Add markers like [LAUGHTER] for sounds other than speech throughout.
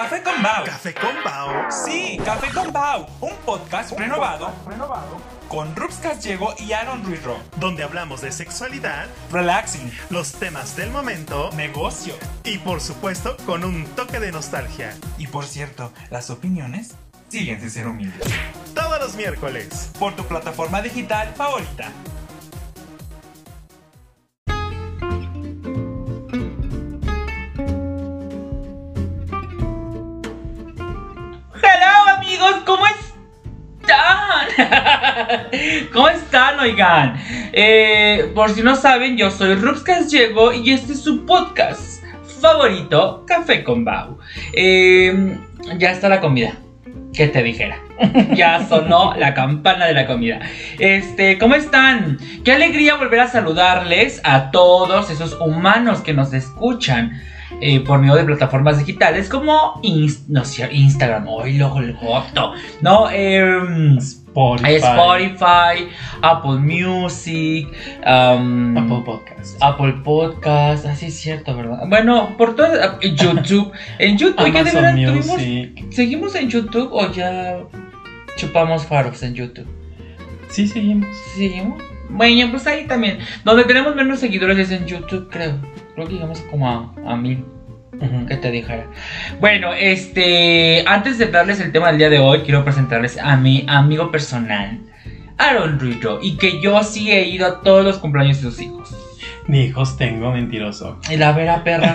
Café con Bao. Café con Bao. Sí, Café con Bao, un podcast renovado con Rups Casiego y Aaron Ruiz-Ro. Donde hablamos de sexualidad, Relaxing, los temas del momento negocio y por supuesto con un toque de nostalgia. y por cierto, las opiniones siguen sin ser humildes. Todos los miércoles. Por tu plataforma digital favorita. [LAUGHS] ¿Cómo están, oigan? Eh, por si no saben, yo soy Rupscas Llego y este es su podcast favorito, Café con Bau. Eh, ya está la comida. ¿Qué te dijera? [LAUGHS] ya sonó la campana de la comida. Este, ¿cómo están? Qué alegría volver a saludarles a todos esos humanos que nos escuchan eh, por medio de plataformas digitales como Instagram, hoy luego el goto, no, em, Spotify. Spotify, Apple Music, am, Apple Podcast. Apple Podcast, así es cierto, ¿verdad? Bueno, por todo YouTube, en YouTube, oiga, de Amazon verdad, tuvimos-. ¿seguimos en YouTube o ya chupamos faros en YouTube? Sí, seguimos. ¿Seguimos? Bueno, pues ahí también. Donde tenemos menos seguidores es en YouTube, creo. Creo que llegamos como a, a mil. Que te dijera. Bueno, este. Antes de darles el tema del día de hoy, quiero presentarles a mi amigo personal, Aaron Ruido. Y que yo sí he ido a todos los cumpleaños de sus hijos. Ni hijos tengo, mentiroso. Y la Vera perra.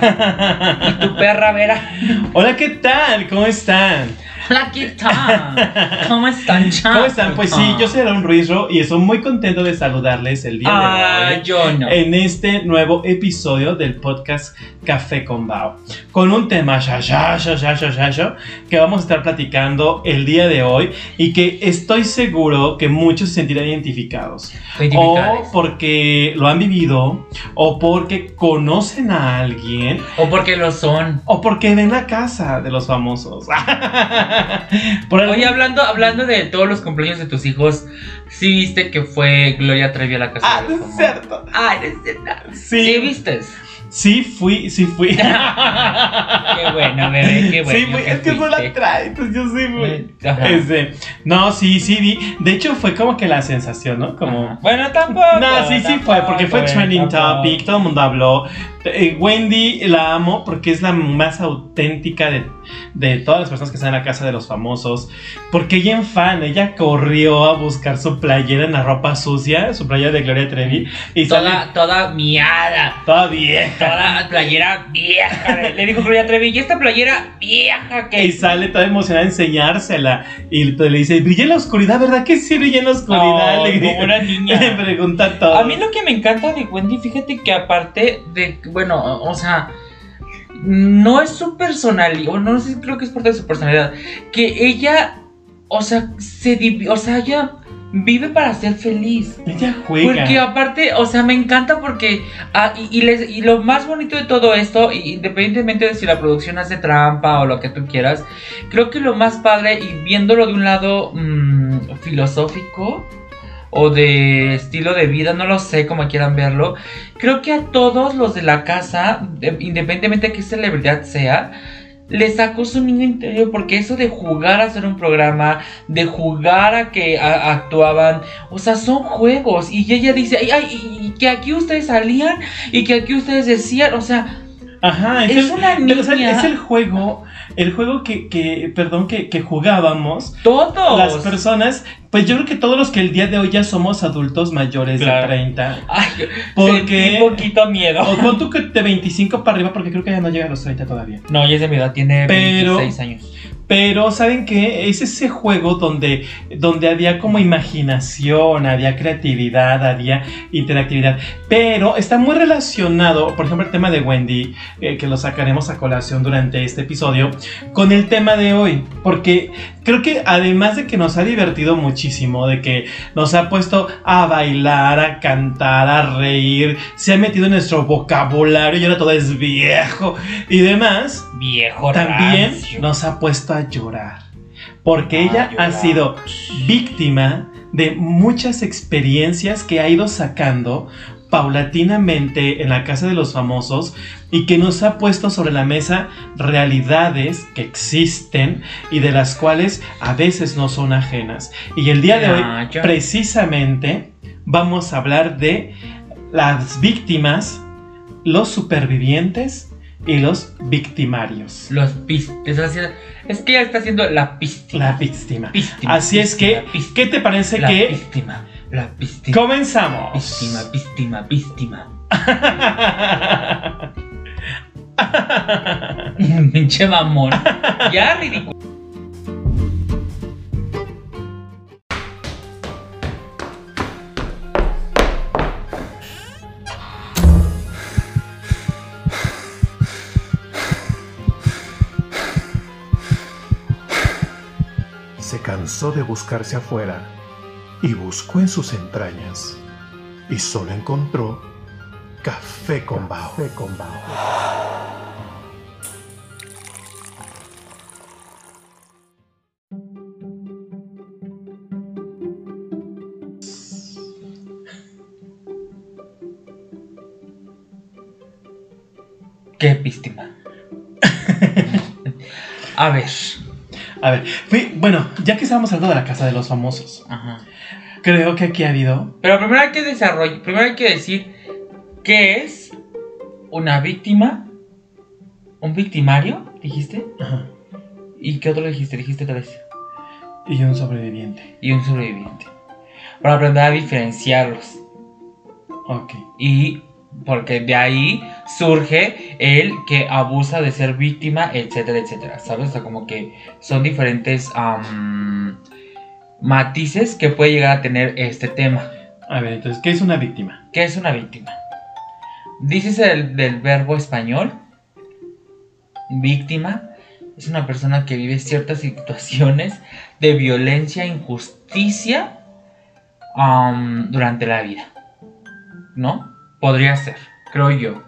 [LAUGHS] y tu perra Vera. Hola, ¿qué tal? ¿Cómo están? Hola, ¿qué tal? ¿Cómo están, chavos? ¿Cómo están? Pues sí, yo soy Aaron Ruizro y estoy muy contento de saludarles el día Ah, de hoy. yo no. En este nuevo episodio del podcast Café con Bao, con un tema ya, ya, ya, ya, ya, ya, ya, que vamos a estar platicando el día de hoy y que estoy seguro que muchos se sentirán identificados. O porque lo han vivido, o porque conocen a alguien, O porque lo son. o porque ven la casa de los famosos. [LAUGHS] [LAUGHS] Por Oye, hablando, hablando de todos los cumpleaños de tus hijos, ¿sí viste que fue Gloria Trevi a la casa Ah, de los es cierto. Ah, es cierto. Sí. ¿Sí viste? Sí fui, sí fui. [LAUGHS] Qué bueno, bebé, qué bueno. sí fui, es que no la trae, entonces yo sí fui. Este, no, sí, sí vi. De hecho, fue como que la sensación, ¿no? Como. Ajá. Bueno, tampoco. No, sí, sí fue, porque fue tampoco, trending topic, todo el mundo habló. Eh, Wendy la amo porque es la más auténtica de, de todas las personas que están en la casa de los famosos. Porque ella en fan, ella corrió a buscar su playera en la ropa sucia, su playera de Gloria Trevi, y Toda, sale toda miada. toda vieja. Toda playera vieja. [LAUGHS] Le dijo Gloria Trevi, ¿y esta playera vieja Y que sale toda emocionada a enseñársela. Y le dice, brilla en la oscuridad, ¿verdad que sí brilla en la oscuridad? Ay, le, como una niña. [LAUGHS] le pregunta todo. A mí lo que me encanta de Wendy, fíjate que aparte de, bueno, o sea, no es su personalidad, o no sé, creo que es parte de su personalidad, que ella, o sea, se, o sea, ella vive para ser feliz. Ella juega. Porque aparte, o sea, me encanta porque, ah, y, y les- y lo más bonito de todo esto, independientemente de si la producción hace trampa o lo que tú quieras, creo que lo más padre, y viéndolo de un lado mm, filosófico o de estilo de vida, no lo sé como quieran verlo, creo que a todos los de la casa, de- independientemente de qué celebridad sea, le sacó su niño interior porque eso de jugar a hacer un programa, de jugar a que a- actuaban, o sea, son juegos. Y ella dice, ay, ay, y- y que aquí ustedes salían y que aquí ustedes decían, o sea, Ajá, es sea, niña. es el juego, el juego que, que perdón, que, que jugábamos todos. las personas. Pues yo creo que todos los que el día de hoy ya somos adultos mayores Claro. de 30. Ay, Porque- sentí poquito miedo. O pon tú que de 25 para arriba, porque creo que ya no llega a los 30 todavía. No, ella es de mi edad, tiene Pero- 26 años. Pero, ¿saben qué? Es ese juego donde, donde había como imaginación, había creatividad, había interactividad. Pero está muy relacionado, por ejemplo, el tema de Wendy, eh, que lo sacaremos a colación durante este episodio, con el tema de hoy. Porque creo que además de que nos ha divertido muchísimo, de que nos ha puesto a bailar, a cantar, a reír, se ha metido en nuestro vocabulario y ahora todo es viejo y demás Viejo también rancio. nos ha puesto a llorar. Porque ella ha sido víctima de muchas experiencias que ha ido sacando paulatinamente en la casa de los famosos y que nos ha puesto sobre la mesa realidades que existen y de las cuales a veces no son ajenas. Y el día de hoy, ya. precisamente, vamos a hablar de las víctimas, los supervivientes y los victimarios. Los pis... Es que ya está haciendo la pístima. La víctima. Así es que, pístima. ¿qué te parece La que pístima. La pístima. comenzamos? Pístima, pístima, pístima. [LAUGHS] [LAUGHS] Pinche mamón. Ya, ridículo. Cansó de buscarse afuera y buscó en sus entrañas y solo encontró café con bao. Qué pístima. [LAUGHS] A ver. A ver, bueno, ya que estamos hablando de la casa de los famosos, Ajá. creo que aquí ha habido. Pero primero hay que desarrollar, primero hay que decir qué es una víctima, un victimario, dijiste, Ajá, y qué otro dijiste, dijiste tres, y un sobreviviente. y un sobreviviente, para aprender a diferenciarlos Ok. y porque de ahí surge el que abusa de ser víctima, etcétera, etcétera, ¿sabes? O sea, como que son diferentes matices que puede llegar a tener este tema. A ver, entonces, ¿qué es una víctima? ¿Qué es una víctima? Dices el, del verbo español. Víctima es una persona que vive ciertas situaciones de violencia injusticia durante la vida. ¿No? Podría ser, creo yo.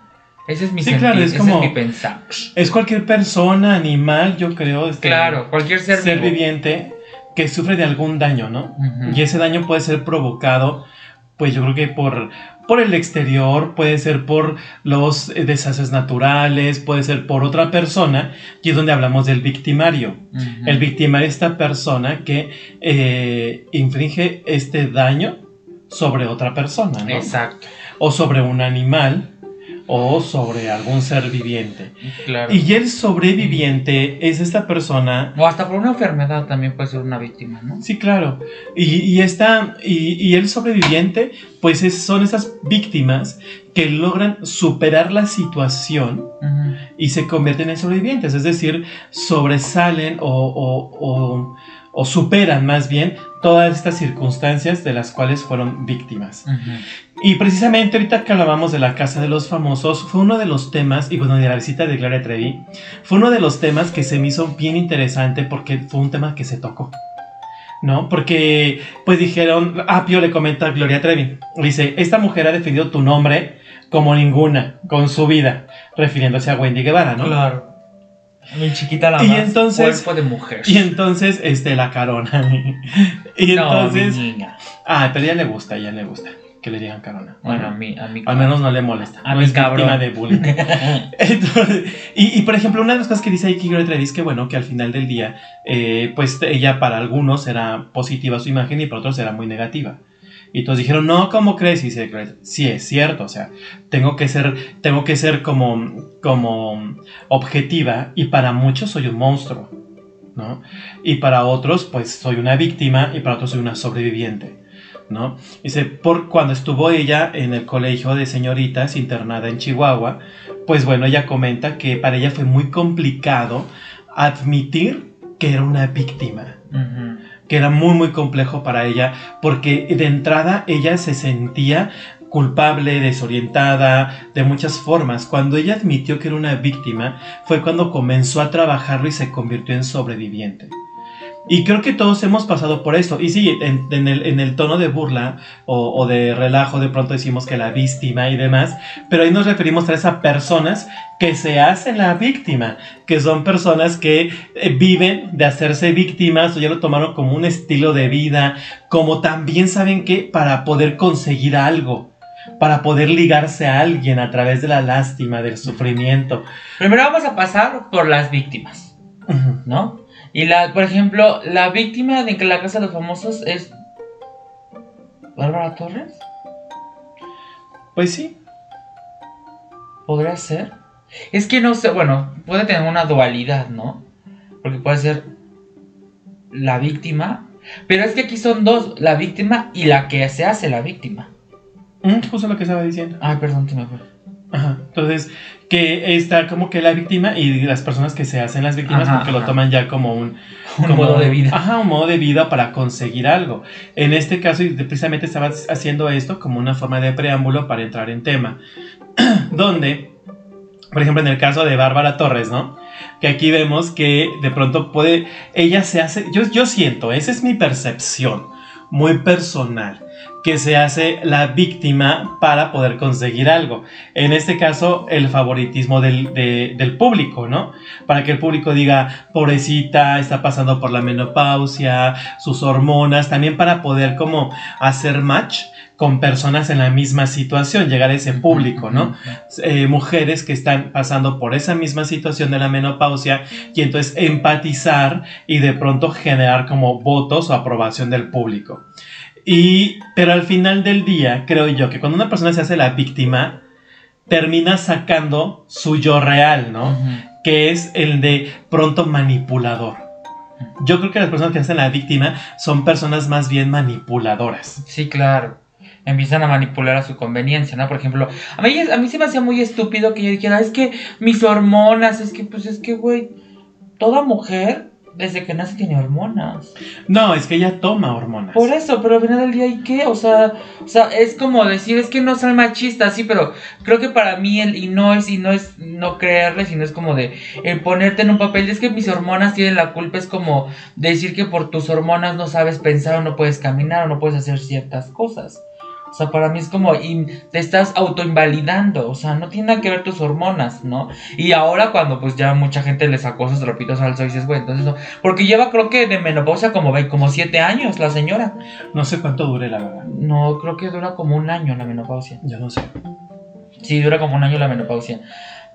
Ese es mi Sí, sentir, claro, es ese como- es mi pensar. Es cualquier persona, animal, yo creo. este, Claro, cualquier ser, ser vivo. viviente que sufre de algún daño, ¿no? Y ese daño puede ser provocado, pues yo creo que por, por el exterior, puede ser por los eh, desastres naturales, puede ser por otra persona, y es donde hablamos del victimario. El victimario es esta persona que eh, infringe este daño sobre otra persona, ¿no? Exacto, O sobre un animal, o sobre algún ser viviente. claro. Y el sobreviviente es esta persona O hasta por una enfermedad también puede ser una víctima, ¿no? Sí, claro. Y, y esta, y, y el sobreviviente, pues es- son esas víctimas que logran superar la situación y se convierten en sobrevivientes. Es decir, sobresalen o, o- o- o superan más bien todas estas circunstancias de las cuales fueron víctimas. Y precisamente ahorita que hablábamos de la Casa de los Famosos, fue uno de los temas, y bueno, de la visita de Gloria Trevi, fue uno de los temas que se me hizo bien interesante porque fue un tema que se tocó. ¿No? Porque, pues dijeron, ah, Pío le comenta a Gloria Trevi, dice, esta mujer ha defendido tu nombre como ninguna, con su vida, refiriéndose a Wendy Guevara, ¿no? Claro. Mi chiquita la Y más entonces- cuerpo de mujer. Y entonces, este, la carona. [LAUGHS] y No, entonces, mi niña. ah, pero a ella le gusta, a ella le gusta que le digan carona. Bueno, a mí, a mí. Al menos no le molesta. A no mi es cabrón. de bullying. [LAUGHS] Entonces, y, y, por ejemplo, una de las cosas que dice Gloria Trevi es que, bueno, que al final del día, eh, pues ella para algunos era positiva su imagen y para otros era muy negativa. Y todos dijeron, no, ¿cómo crees? Y dice, sí, es cierto, o sea, tengo que ser, tengo que ser como, como objetiva y para muchos soy un monstruo, ¿no? Y para otros, pues soy una víctima y para otros soy una sobreviviente. ¿no? Dice, por cuando estuvo ella en el colegio de señoritas internada en Chihuahua, pues bueno, ella comenta que para ella fue muy complicado admitir que era una víctima. Que era muy muy complejo para ella, porque de entrada ella se sentía culpable, desorientada, de muchas formas. Cuando ella admitió que era una víctima, fue cuando comenzó a trabajarlo y se convirtió en sobreviviente. Y creo que todos hemos pasado por esto. Y sí, en, en el, en el tono de burla o, o de relajo, de pronto decimos que la víctima y demás, pero ahí nos referimos a esas personas que se hacen la víctima, que son personas que eh, viven de hacerse víctimas o ya lo tomaron como un estilo de vida, como también saben que para poder conseguir algo, para poder ligarse a alguien a través de la lástima, del sufrimiento. Primero vamos a pasar por las víctimas. ¿no? Y la, por ejemplo, la víctima de la Casa de los Famosos es Bárbara Torres. Pues sí. ¿Podría ser? Es que no sé, bueno, puede tener una dualidad, ¿no? Porque puede ser la víctima, pero es que aquí son dos, la víctima y la que se hace la víctima. Mm, justo lo que estaba diciendo. Ay, perdón, se me fue. Ajá. Entonces, que está como que la víctima y las personas que se hacen las víctimas Ajá, porque lo toman ya como un, Un como- modo de vida. Ajá, un modo de vida para conseguir algo. En este caso, y precisamente estaba haciendo esto como una forma de preámbulo para entrar en tema. [CLEARS THROAT] Donde, por ejemplo, en el caso de Bárbara Torres, ¿no? Que aquí vemos que de pronto puede, ella se hace, yo, yo siento, esa es mi percepción, muy personal, que se hace la víctima para poder conseguir algo. En este caso, el favoritismo del, de- del público, ¿no? Para que el público diga, pobrecita, está pasando por la menopausia, sus hormonas, también para poder como hacer match con personas en la misma situación, llegar a ese público, ¿no? Eh, mujeres que están pasando por esa misma situación de la menopausia y entonces empatizar y de pronto generar como votos o aprobación del público. Y, pero al final del día, creo yo que cuando una persona se hace la víctima, termina sacando su yo real, ¿no? Que es el de pronto manipulador. Yo creo que las personas que hacen la víctima son personas más bien manipuladoras. Sí, claro. Empiezan a manipular a su conveniencia, ¿no? Por ejemplo, a mí, a mí se me hacía muy estúpido que yo dijera, es que mis hormonas, es que, pues es que, güey, toda mujer desde que nace tiene hormonas. No, es que ella toma hormonas. Por eso, pero al final del día, ¿y qué? O sea, o sea, es como decir, es que no soy machista, sí, pero creo que para mí, el, y no es, y no es no creerle, sino es como de el ponerte en un papel, es que mis hormonas tienen la culpa, es como decir que por tus hormonas no sabes pensar o no puedes caminar o no puedes hacer ciertas cosas. O sea, para mí es como, te estás autoinvalidando, o sea, no tiene nada que ver tus hormonas, ¿no? Y ahora cuando pues ya mucha gente le sacó sus trapitos al sol, dices, güey, entonces no, porque lleva creo que de menopausia como, como siete años la señora. No sé cuánto dure, la verdad. No, creo que dura como un año la menopausia. Yo no sé. Sí, dura como un año la menopausia.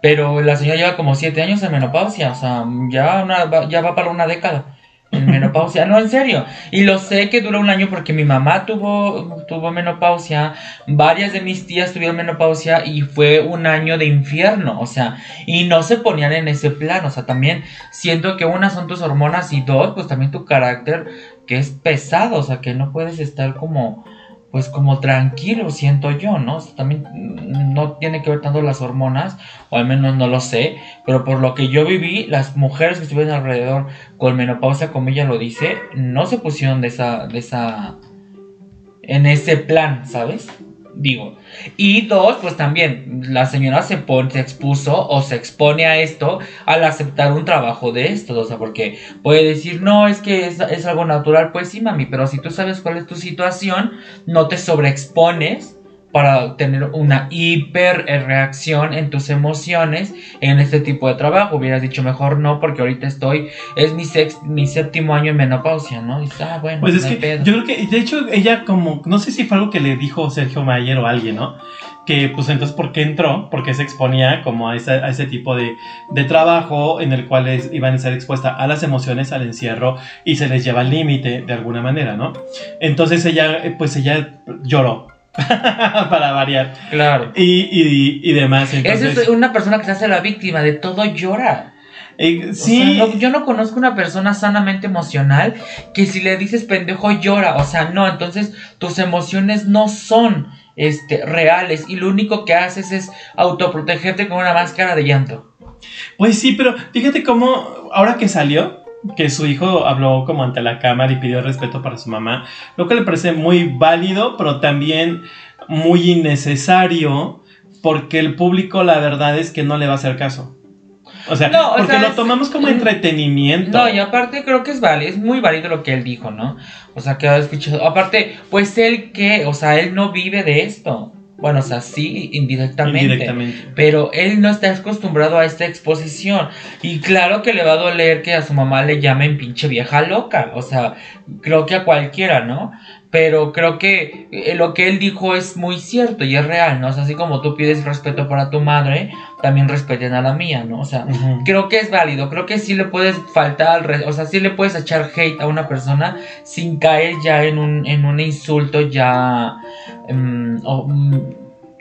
Pero la señora lleva como siete años en menopausia. O sea, ya, una, ya va para una década en menopausia. No, en serio. Y lo sé que dura un año porque mi mamá tuvo, tuvo menopausia. Varias de mis tías tuvieron menopausia y fue un año de infierno. O sea, y no se ponían en ese plan. O sea, también siento que una son tus hormonas y dos, pues también tu carácter que es pesado. O sea, que no puedes estar como pues como tranquilo, siento yo, ¿no? O sea, también no tiene que ver tanto las hormonas, o al menos no lo sé, pero por lo que yo viví, las mujeres que estuvieron alrededor con menopausia, como ella lo dice, no se pusieron de esa, de esa, en ese plan, ¿sabes? Digo. Y dos, pues también, la señora se, pon- se expuso o se expone a esto al aceptar un trabajo de esto, o sea, porque puede decir, no, es que es, es algo natural, pues sí, mami, pero si tú sabes cuál es tu situación, no te sobreexpones para tener una hiper reacción en tus emociones en este tipo de trabajo. Hubieras dicho mejor no, porque ahorita estoy, es mi, sex- mi séptimo año en menopausia, ¿no? Y dices, ah, bueno, Pues es que pedo. yo creo que, de hecho, ella como, no sé si fue algo que le dijo Sergio Mayer o alguien, ¿no? Que pues entonces, ¿por qué entró? Porque se exponía como a, esa- a ese tipo de, de trabajo en el cual es- iban a ser expuestas a las emociones, al encierro y se les lleva al límite de alguna manera, ¿no? Entonces ella, pues ella lloró. [LAUGHS] para variar Claro. y, y, y demás Esa es una persona que se hace la víctima, de todo llora. eh, O sí sea, no- yo no conozco una persona sanamente emocional que si le dices pendejo llora. O sea, no, entonces tus emociones no son este, reales y lo único que haces es autoprotegerte con una máscara de llanto. Pues sí, pero fíjate cómo ahora que salió, que su hijo habló como ante la cámara y pidió respeto para su mamá, lo que le parece muy válido, pero también muy innecesario, porque el público la verdad es que no le va a hacer caso. O sea, No, o porque sea, lo tomamos como entretenimiento. No, y aparte creo que es válido, es muy válido lo que él dijo, ¿no? O sea, que ha escuchado. Aparte, pues él que, o sea, él no vive de esto. Bueno, o sea, sí, indirectamente. Indirectamente. Pero él no está acostumbrado a esta exposición. Y claro que le va a doler que a su mamá le llamen pinche vieja loca. O sea, creo que a cualquiera, ¿no? Pero creo que eh, lo que él dijo es muy cierto y es real, ¿no? O sea, así como tú pides respeto para tu madre, también respeten a la mía, ¿no? O sea, creo que es válido, creo que sí le puedes faltar, al o sea, sí le puedes echar hate a una persona sin caer ya en un, en un insulto ya mm, mm,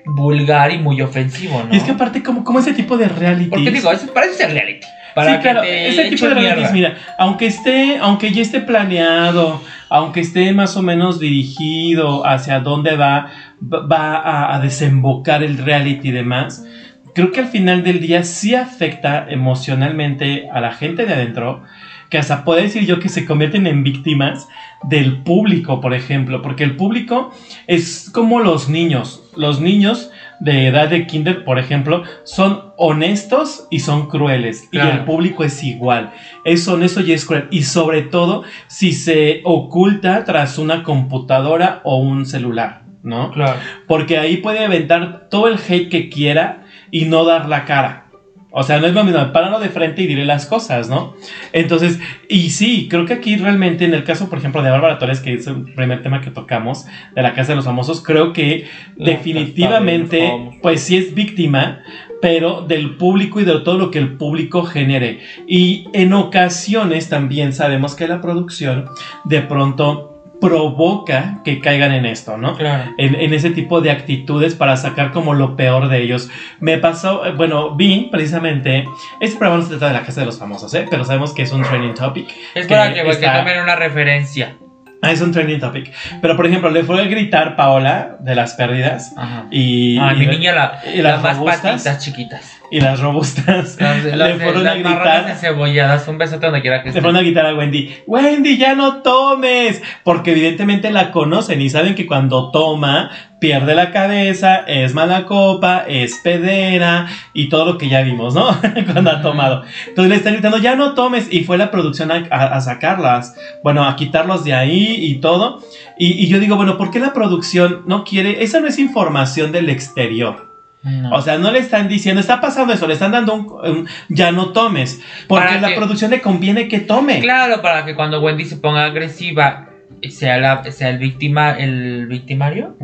vulgar y muy ofensivo, ¿no? Y es que aparte, como, como ese tipo de reality. Porque digo, eso parece ser reality. Para sí, que claro, ese tipo de mierda. mira, aunque esté, aunque ya esté planeado, aunque esté más o menos dirigido hacia dónde va, va a, desembocar el reality y demás, creo que al final del día sí afecta emocionalmente a la gente de adentro, que hasta puedo decir yo que se convierten en víctimas del público, por ejemplo, porque el público es como los niños, los niños de edad de kinder, por ejemplo, son honestos y son crueles. Y el público es igual. Es honesto y es cruel. Y sobre todo si se oculta tras una computadora o un celular, ¿no? Claro. Porque ahí puede aventar todo el hate que quiera y no dar la cara. O sea, no es lo mismo, páralo de frente y diré las cosas, ¿no? Entonces, y sí, creo que aquí realmente, en el caso, por ejemplo, de Bárbara Torres, que es el primer tema que tocamos, de la Casa de los Famosos, creo que La definitivamente, pues sí es víctima, pero del público y de todo lo que el público genere. Y en ocasiones también sabemos que la producción de pronto provoca que caigan en esto, ¿no? Claro. en, en ese tipo de actitudes para sacar como lo peor de ellos. Me pasó, eh, bueno, vi precisamente, este programa no se trata de la casa de los famosos, ¿eh? pero sabemos que es un trending topic. Es que para que, que está- tomen una referencia. Ah, es un trending topic. Pero por ejemplo, le fue a gritar Paola de las pérdidas Ajá. y, Ah, y- mi niña, la, y las las más patitas chiquitas. Y las robustas [LAUGHS] Las, le las, fueron a las gritar. encebolladas. Un besote donde quiera que Le fueron a gritar a Wendy, Wendy, ya no tomes, porque evidentemente la conocen y saben que cuando toma pierde la cabeza, es mala copa, es pedera y todo lo que ya vimos, ¿no? [LAUGHS] cuando ha tomado. Entonces le están gritando, ya no tomes y fue la producción a, a- a sacarlas, bueno, a quitarlos de ahí y todo. Y, y yo digo, bueno, ¿por qué la producción no quiere? Esa no es información del exterior. No. O sea, no le están diciendo, está pasando eso, le están dando un, un ya no tomes, porque Para la que- producción le conviene que tome. Claro, para que cuando Wendy se ponga agresiva sea, la, sea el, víctima, el victimario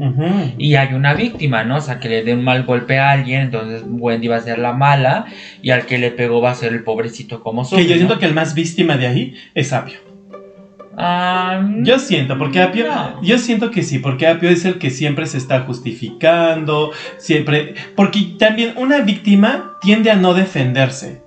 y hay una víctima, ¿no? O sea, que le dé un mal golpe a alguien, entonces Wendy va a ser la mala y al que le pegó va a ser el pobrecito como Que sufre, yo siento ¿no? que el más víctima de ahí es Apio. Ah, Yo siento, porque Apio, No. yo siento que sí, porque Apio es el que siempre se está justificando, siempre, porque también una víctima tiende a no defenderse.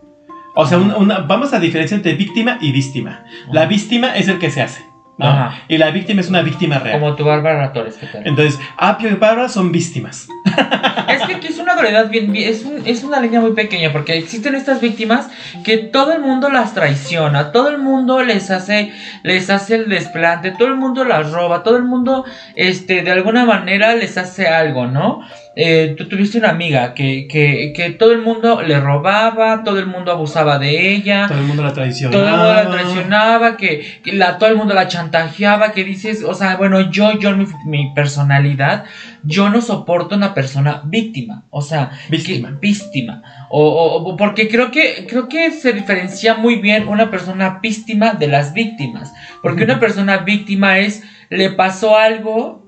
O sea, una- una- vamos a diferenciar entre víctima y víctima. La víctima es el que se hace, ¿no? Ajá. Y la víctima es una víctima real. Como tu Bárbara Torres, ¿qué tal? Entonces, Apio y Bárbara son víctimas. [LAUGHS] Es que aquí es una variedad bien, bien- es, un- es una línea muy pequeña porque existen estas víctimas que todo el mundo las traiciona, todo el mundo les hace, les hace el desplante, todo el mundo las roba, todo el mundo, este, de alguna manera les hace algo, ¿no? Eh, tú tuviste una amiga que, que, que todo el mundo le robaba, todo el mundo abusaba de ella, Todo el mundo la traiciona. todo el mundo la traicionaba, que, que la, todo el mundo la chantajeaba, que dices, o sea, bueno, yo, yo, mi, mi personalidad, yo no soporto una persona víctima, o sea, Víctima. que- víctima, o, o- o- porque creo que, creo que se diferencia muy bien una persona víctima de las víctimas, porque una [LAUGHS] persona víctima es, le pasó algo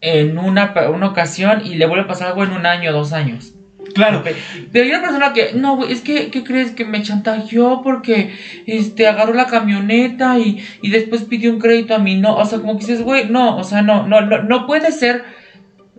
en una, una ocasión y le vuelve a pasar algo en un año, dos años. Claro, Pero hay una persona que, no, güey, es que, ¿qué crees? Que me chantajeó porque, este, agarró la camioneta y, y después pidió un crédito a mí, no, o sea, como que dices, güey, no, o sea, no, no, no, no puede ser,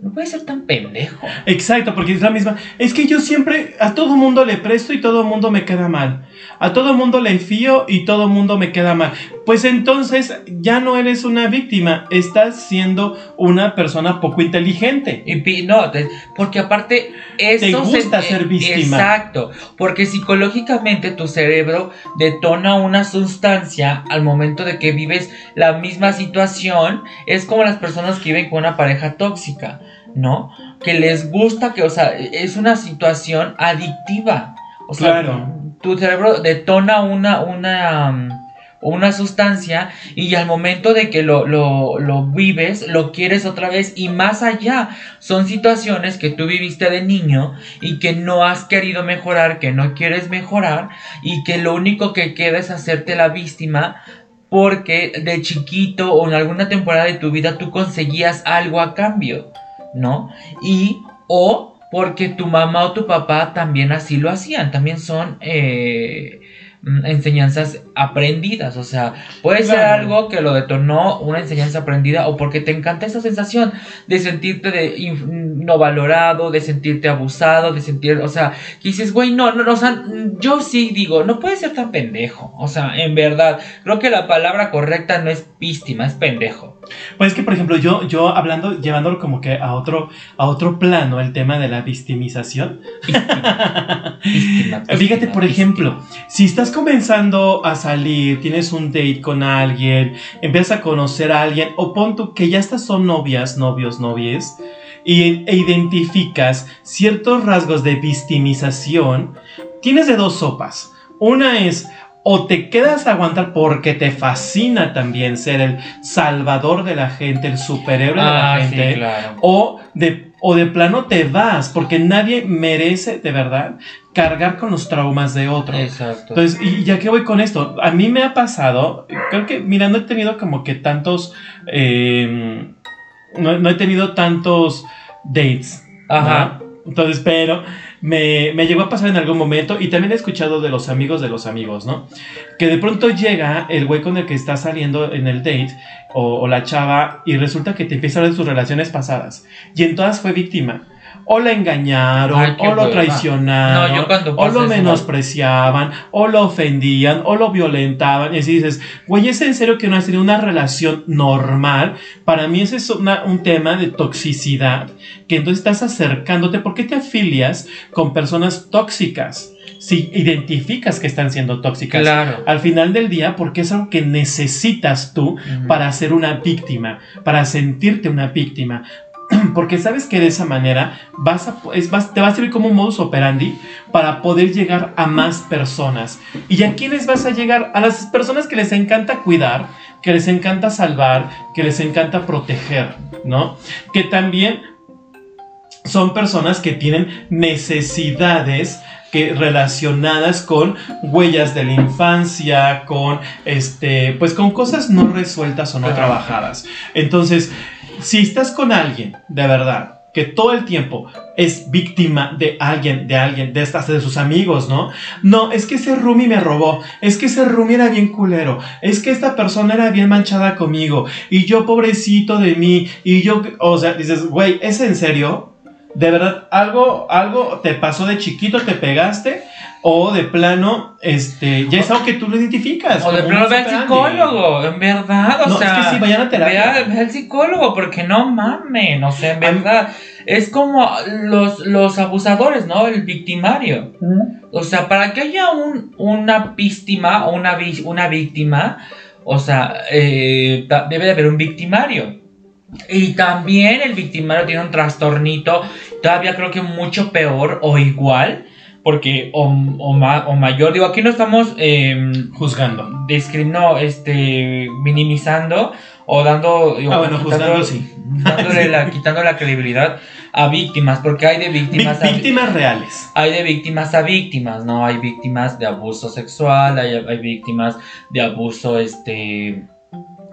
no puede ser tan pendejo. Exacto, porque es la misma. Es que yo siempre a todo mundo le presto y todo mundo me queda mal. A todo mundo le fío y todo mundo me queda mal. Pues entonces ya no eres una víctima, estás siendo una persona poco inteligente. Y no, porque aparte eso Te gusta se- ser víctima. Exacto, porque psicológicamente tu cerebro detona una sustancia al momento de que vives la misma situación. Es como las personas que viven con una pareja tóxica, ¿no? Que les gusta que, o sea, es una situación adictiva. O sea, Claro. tu cerebro detona una, una, una sustancia y al momento de que lo, lo, lo vives, lo quieres otra vez y más allá. Son situaciones que tú viviste de niño y que no has querido mejorar, que no quieres mejorar y que lo único que queda es hacerte la víctima porque de chiquito o en alguna temporada de tu vida tú conseguías algo a cambio, ¿no? Y o porque tu mamá o tu papá también así lo hacían, también son eh, enseñanzas aprendidas, o sea, puede ser Claro. algo que lo detonó una enseñanza aprendida o porque te encanta esa sensación de sentirte de no valorado, de sentirte abusado, de sentir, o sea, que dices, güey, no, no, no, o sea, mm, yo sí digo, no puedes ser tan pendejo, o sea, en verdad, creo que la palabra correcta no es víctima, es pendejo. Pues es que, por ejemplo, yo, yo hablando, llevándolo como que a otro, a otro plano, el tema de la victimización. Víctima, [LAUGHS] Fíjate, víctima, por ejemplo, si estás comenzando a salir, tienes un date con alguien, empiezas a conocer a alguien, o pon tú que ya estas son novias, novios, novies, y, e identificas ciertos rasgos de victimización, tienes de dos sopas. Una es, o te quedas a aguantar porque te fascina también ser el salvador de la gente, el superhéroe de la Ah, sí, gente, claro. o de, o de plano te vas, porque nadie merece de verdad cargar con los traumas de otro. Exacto. Entonces, y ya que voy con esto, a mí me ha pasado, creo que, mira, no he tenido como que tantos, eh, no, no he tenido tantos dates. Ajá. ¿no? Entonces, pero me, me llegó a pasar en algún momento y también he escuchado de los amigos de los amigos, ¿no? Que de pronto llega el güey con el que está saliendo en el date o, la chava y resulta que te empieza a hablar de sus relaciones pasadas y en todas fue víctima. O la engañaron, Ay, o lo hueva. traicionaron, No, o lo menospreciaban, o lo ofendían, o lo violentaban. Y así dices, güey, ¿es en serio que no has tenido una relación normal? Para mí ese es una- un tema de toxicidad, que entonces estás acercándote. ¿Por qué te afilias con personas tóxicas? Si identificas que están siendo tóxicas. Claro. Al final del día, porque es algo que necesitas tú para ser una víctima, para sentirte una víctima. [CLEARS THROAT] Porque sabes que de esa manera vas a, es- vas- te va a servir como un modus operandi para poder llegar a más personas. ¿Y a quiénes vas a llegar? A las personas que les encanta cuidar, que les encanta salvar, que les encanta proteger, ¿no? Que también son personas que tienen necesidades que relacionadas con huellas de la infancia, con este, pues con cosas no resueltas o no trabajadas. Entonces, si estás con alguien, de verdad, que todo el tiempo es víctima de alguien, de alguien, de estas, de sus amigos, ¿no? No, es que ese roomie me robó, es que ese roomie era bien culero, es que esta persona era bien manchada conmigo, y yo pobrecito de mí, y yo, o sea, dices, güey, ¿es en serio? ¿De verdad algo, algo te pasó de chiquito, te pegaste? O de plano, este, ya es algo que tú lo identificas. O de plano ve al psicólogo, en verdad, o No, sea. es que sí, vayan a terapia. Ve, ve al psicólogo, porque no mamen, no sé, en verdad. Es como los, los abusadores, ¿no? El victimario. O sea, para que haya un, una víctima o una, una víctima, o sea, eh, debe de haber un victimario. Y también el victimario tiene un trastornito, todavía creo que mucho peor o igual, porque o, o, ma- o mayor, digo, aquí no estamos... em, Juzgando. no, este, minimizando o dando, digo, Ah, bueno, juzgando sí. dándole la, [LAUGHS] quitando la credibilidad a víctimas, porque hay de víctimas a víctimas reales. hay de víctimas a víctimas, ¿no? Hay víctimas de abuso sexual, hay, hay víctimas de abuso, este,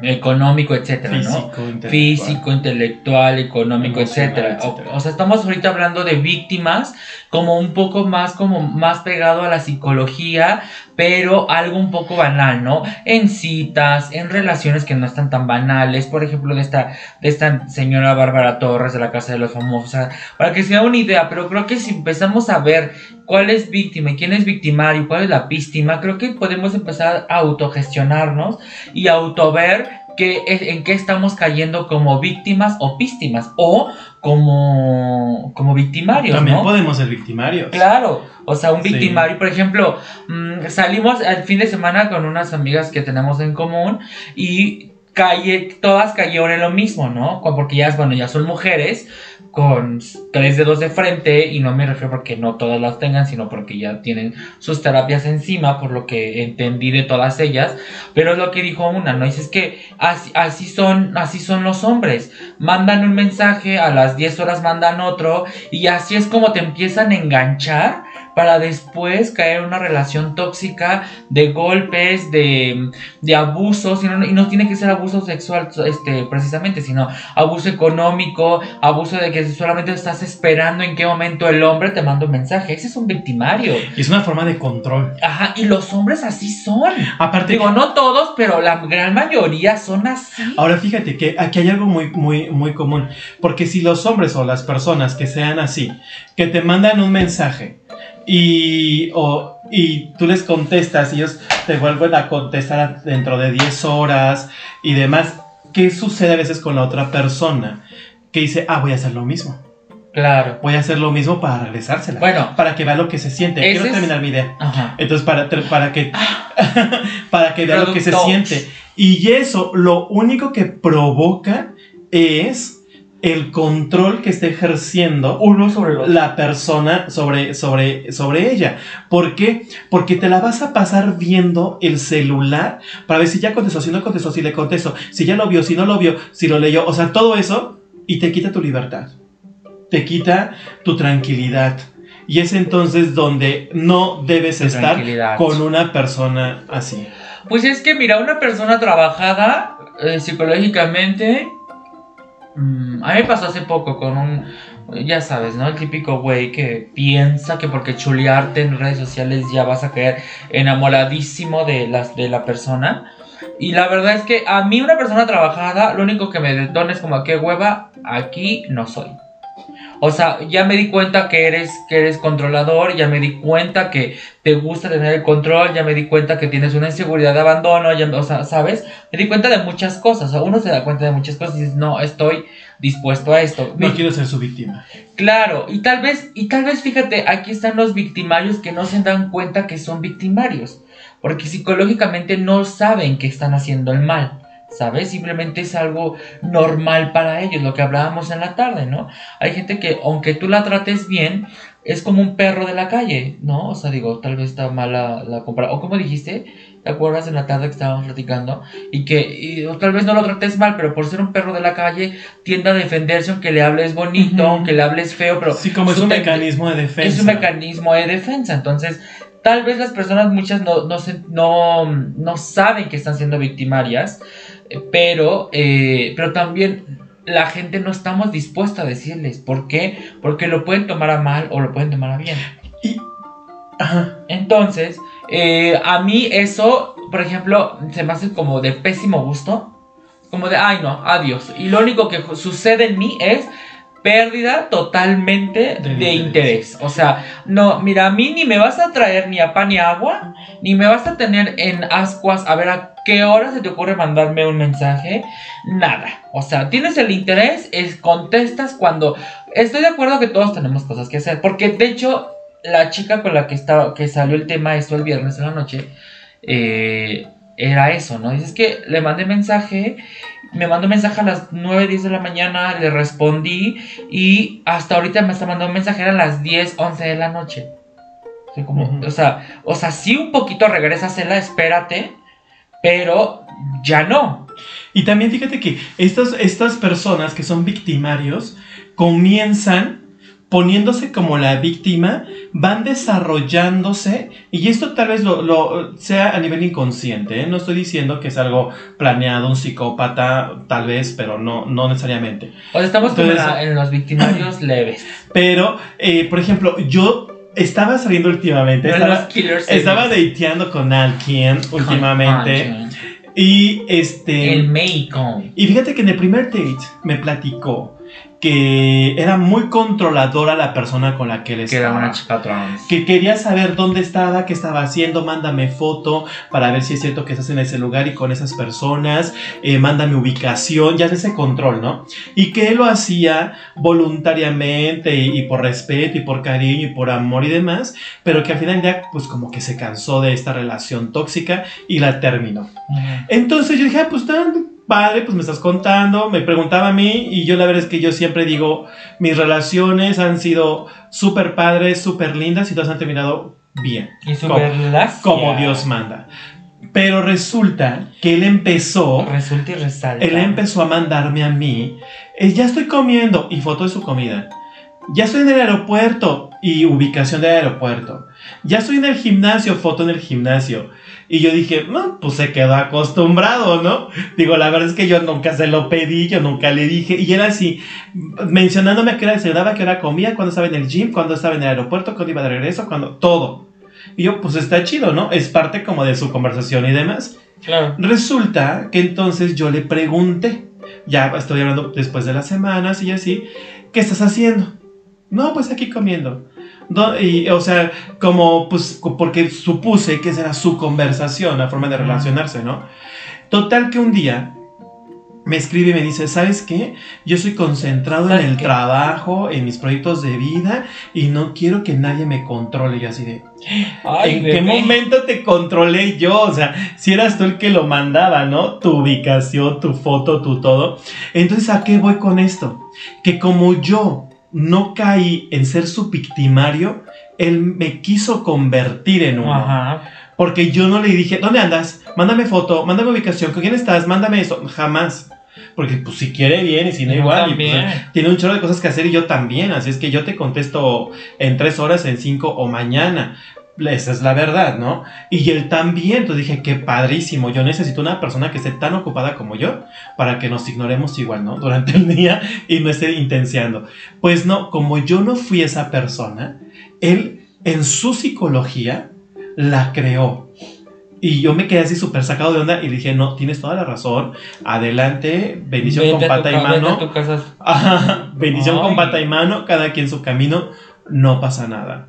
económico, etcétera, ¿no? Físico, intelectual. físico, intelectual, económico, Emocional, etcétera. O, etcétera. o sea, estamos ahorita hablando de víctimas como un poco más como más pegado a la psicología, pero algo un poco banal, ¿no? En citas, en relaciones que no están tan banales, por ejemplo, de esta de esta señora Bárbara Torres de la Casa de los Famosos, para que se da una idea, pero creo que si empezamos a ver cuál es víctima y quién es victimario, cuál es la víctima, creo que podemos empezar a autogestionarnos y autover que, en qué estamos cayendo como víctimas o víctimas o como, como victimarios, También ¿no? podemos ser victimarios. Claro, o sea, un Sí. victimario, por ejemplo, mm, salimos el fin de semana con unas amigas que tenemos en común y calle, todas cayeron en lo mismo, ¿no? Porque ya, bueno, ya son mujeres con tres dedos de frente y no me refiero porque no todas las tengan, sino porque ya tienen sus terapias encima, por lo que entendí de todas ellas, pero es lo que dijo una, ¿no? Dice, es que así, así son, así son los hombres, mandan un mensaje, a las 10 horas mandan otro, y así es como te empiezan a enganchar para después caer en una relación tóxica de golpes, de, de abusos, y no, y no tiene que ser abuso sexual este, precisamente, sino abuso económico, abuso de que solamente estás esperando en qué momento el hombre te manda un mensaje. Ese es un victimario. Y es una forma de control. Ajá, y los hombres así son. Aparte, Digo, no todos, pero la gran mayoría son así. Ahora fíjate que aquí hay algo muy, muy, muy común. Porque si los hombres o las personas que sean así, que te mandan un mensaje y, o- y tú les contestas y ellos te vuelven a contestar dentro de 10 horas y demás, ¿qué sucede a veces con la otra persona? Que dice, ah, voy a hacer lo mismo. Claro. Voy a hacer lo mismo para regresársela. Bueno. Para que vea lo que se siente. Quiero es- terminar mi idea. Ajá. Entonces, para, para que [LAUGHS] para que vea lo que se siente. Y eso lo único que provoca es el control que está ejerciendo Uno sobre la persona sobre, sobre, sobre ella. ¿Por qué? Porque te la vas a pasar viendo el celular para ver si ya contestó, si no contestó, si le contestó, si ya lo vio, si no lo vio, si lo leyó. O sea, todo eso y te quita tu libertad. Te quita tu tranquilidad. Y es entonces donde no debes Tu estar con una persona así. Pues es que, mira, una persona trabajada eh, psicológicamente. Mm, a mí pasó hace poco con un. Ya sabes, ¿no? El típico güey que piensa que porque chulearte en redes sociales ya vas a caer enamoradísimo de, las, de la persona. Y la verdad es que a mí, una persona trabajada, lo único que me detona es como, qué hueva, aquí no soy. O sea, ya me di cuenta que eres, que eres controlador, ya me di cuenta que te gusta tener el control, ya me di cuenta que tienes una inseguridad de abandono, ya, o sea, ¿sabes? Me di cuenta de muchas cosas, o sea, uno se da cuenta de muchas cosas y dices, no, estoy dispuesto a esto. No Me- quiero ser su víctima. Claro, y tal vez, y tal vez, fíjate, aquí están los victimarios que no se dan cuenta que son victimarios, porque psicológicamente no saben que están haciendo el mal, ¿sabes? Simplemente es algo normal para ellos, lo que hablábamos en la tarde, ¿no? Hay gente que, aunque tú la trates bien, es como un perro de la calle, ¿no? O sea, digo, tal vez está mala la compra, o como dijiste, ¿te acuerdas en la tarde que estábamos platicando? Y que, y- o tal vez no lo trates mal, pero por ser un perro de la calle, tiende a defenderse aunque le hables bonito, aunque le hables feo, pero Sí, como es un mecanismo de defensa. es un mecanismo de defensa. Entonces, tal vez las personas, muchas no, no, se- no, no saben que están siendo victimarias, pero, eh, pero también la gente no estamos dispuesta a decirles. ¿Por qué? Porque lo pueden tomar a mal o lo pueden tomar a bien. Ajá. Entonces, eh, a mí eso, por ejemplo, se me hace como de pésimo gusto. Como de, ay no, adiós. Y lo único que sucede en mí es pérdida totalmente de, interés. interés. O sea, no, mira, a mí ni me vas a traer ni a pan ni agua, ni me vas a tener en ascuas a ver a qué hora se te ocurre mandarme un mensaje. Nada. O sea, tienes el interés, es, contestas cuando... Estoy de acuerdo que todos tenemos cosas que hacer. Porque de hecho, la chica con la que, estaba, que salió el tema esto el viernes en la noche, eh, era eso, ¿no? Dices que le mandé mensaje, me mandó mensaje a las 9, 10 de la mañana, le respondí y hasta ahorita me está mandando un mensaje a las 10, 11 de la noche. O sea, como, o sea, o sea, sí un poquito regrésasela, espérate, pero ya no. Y también fíjate que estas, estas personas que son victimarios comienzan poniéndose como la víctima, van desarrollándose, y esto tal vez lo, lo- sea a nivel inconsciente, ¿eh? no estoy diciendo que es algo planeado, un psicópata, tal vez, pero no, no necesariamente. O sea, estamos en, Entonces- la- en los victimarios [CLEARS THROAT] leves. Pero, eh, por ejemplo, yo estaba saliendo últimamente, estaba, estaba dateando con alguien últimamente, Con- y este... El México. Y fíjate que en el primer date me platicó que era muy controladora la persona con la que él Que era estaba. una chica trans. Que quería saber dónde estaba, qué estaba haciendo, mándame foto para ver si es cierto que estás en ese lugar y con esas personas, eh, mándame ubicación, ya es ese control, ¿no? Y que él lo hacía voluntariamente y, y por respeto y por cariño y por amor y demás, pero que al final ya pues como que se cansó de esta relación tóxica y la terminó. Entonces yo dije, ah, pues tan padre, pues me estás contando, me preguntaba a mí y yo la verdad es que yo siempre digo, mis relaciones han sido súper padres, súper lindas y todas han terminado bien, Y su Como- como Dios manda. Pero resulta que él empezó, Resulta y resalta. él empezó a mandarme a mí, eh, ya estoy comiendo y foto de su comida. Ya estoy en el aeropuerto y ubicación del aeropuerto. Ya estoy en el gimnasio, foto en el gimnasio. Y yo dije, no, pues se quedó acostumbrado, ¿no? Digo, la verdad es que yo nunca se lo pedí, yo nunca le dije. Y era así, mencionándome a qué hora desayunaba, a qué hora comía, cuando estaba en el gym, cuando estaba en el aeropuerto, cuando iba de regreso, cuando todo. Y yo, pues está chido, ¿no? Es parte como de su conversación y demás. Claro. Resulta que entonces yo le pregunté, ya estoy hablando después de las semanas y así, ¿qué estás haciendo? No, pues aquí comiendo. Y, o sea, como, pues, porque supuse que esa era su conversación, la forma de relacionarse, ¿no? Total que un día me escribe y me dice, ¿sabes qué? Yo estoy concentrado en ¿Sabes el qué? trabajo, en mis proyectos de vida y no quiero que nadie me controle. Yo así de, Ay, ¿En qué momento te controlé yo? O sea, si eras tú el que lo mandaba, ¿no? Tu ubicación, tu foto, tu todo. Entonces, ¿a qué voy con esto? Que como yo no caí en ser su victimario, él me quiso convertir en uno. Ajá. Porque yo no le dije, ¿dónde andas? Mándame foto, mándame ubicación, ¿con quién estás? Mándame esto. Jamás. Porque pues si quiere bien y si no Yo igual. y, pues, tiene un chorro de cosas que hacer y yo también. Así es que yo te contesto en tres horas, en cinco o mañana. Esa es la verdad, ¿no? Y él también. Entonces dije, qué padrísimo. Yo necesito una persona que esté tan ocupada como yo para que nos ignoremos igual, ¿no? [LAUGHS] Durante el día y no esté intenciando. Pues no, como yo no fui esa persona, él en su psicología la creó. Y yo me quedé así súper sacado de onda y dije, no, tienes toda la razón. Adelante, bendición con pata y mano. [LAUGHS] Ajá, bendición con pata y mano, cada quien su camino, no pasa nada.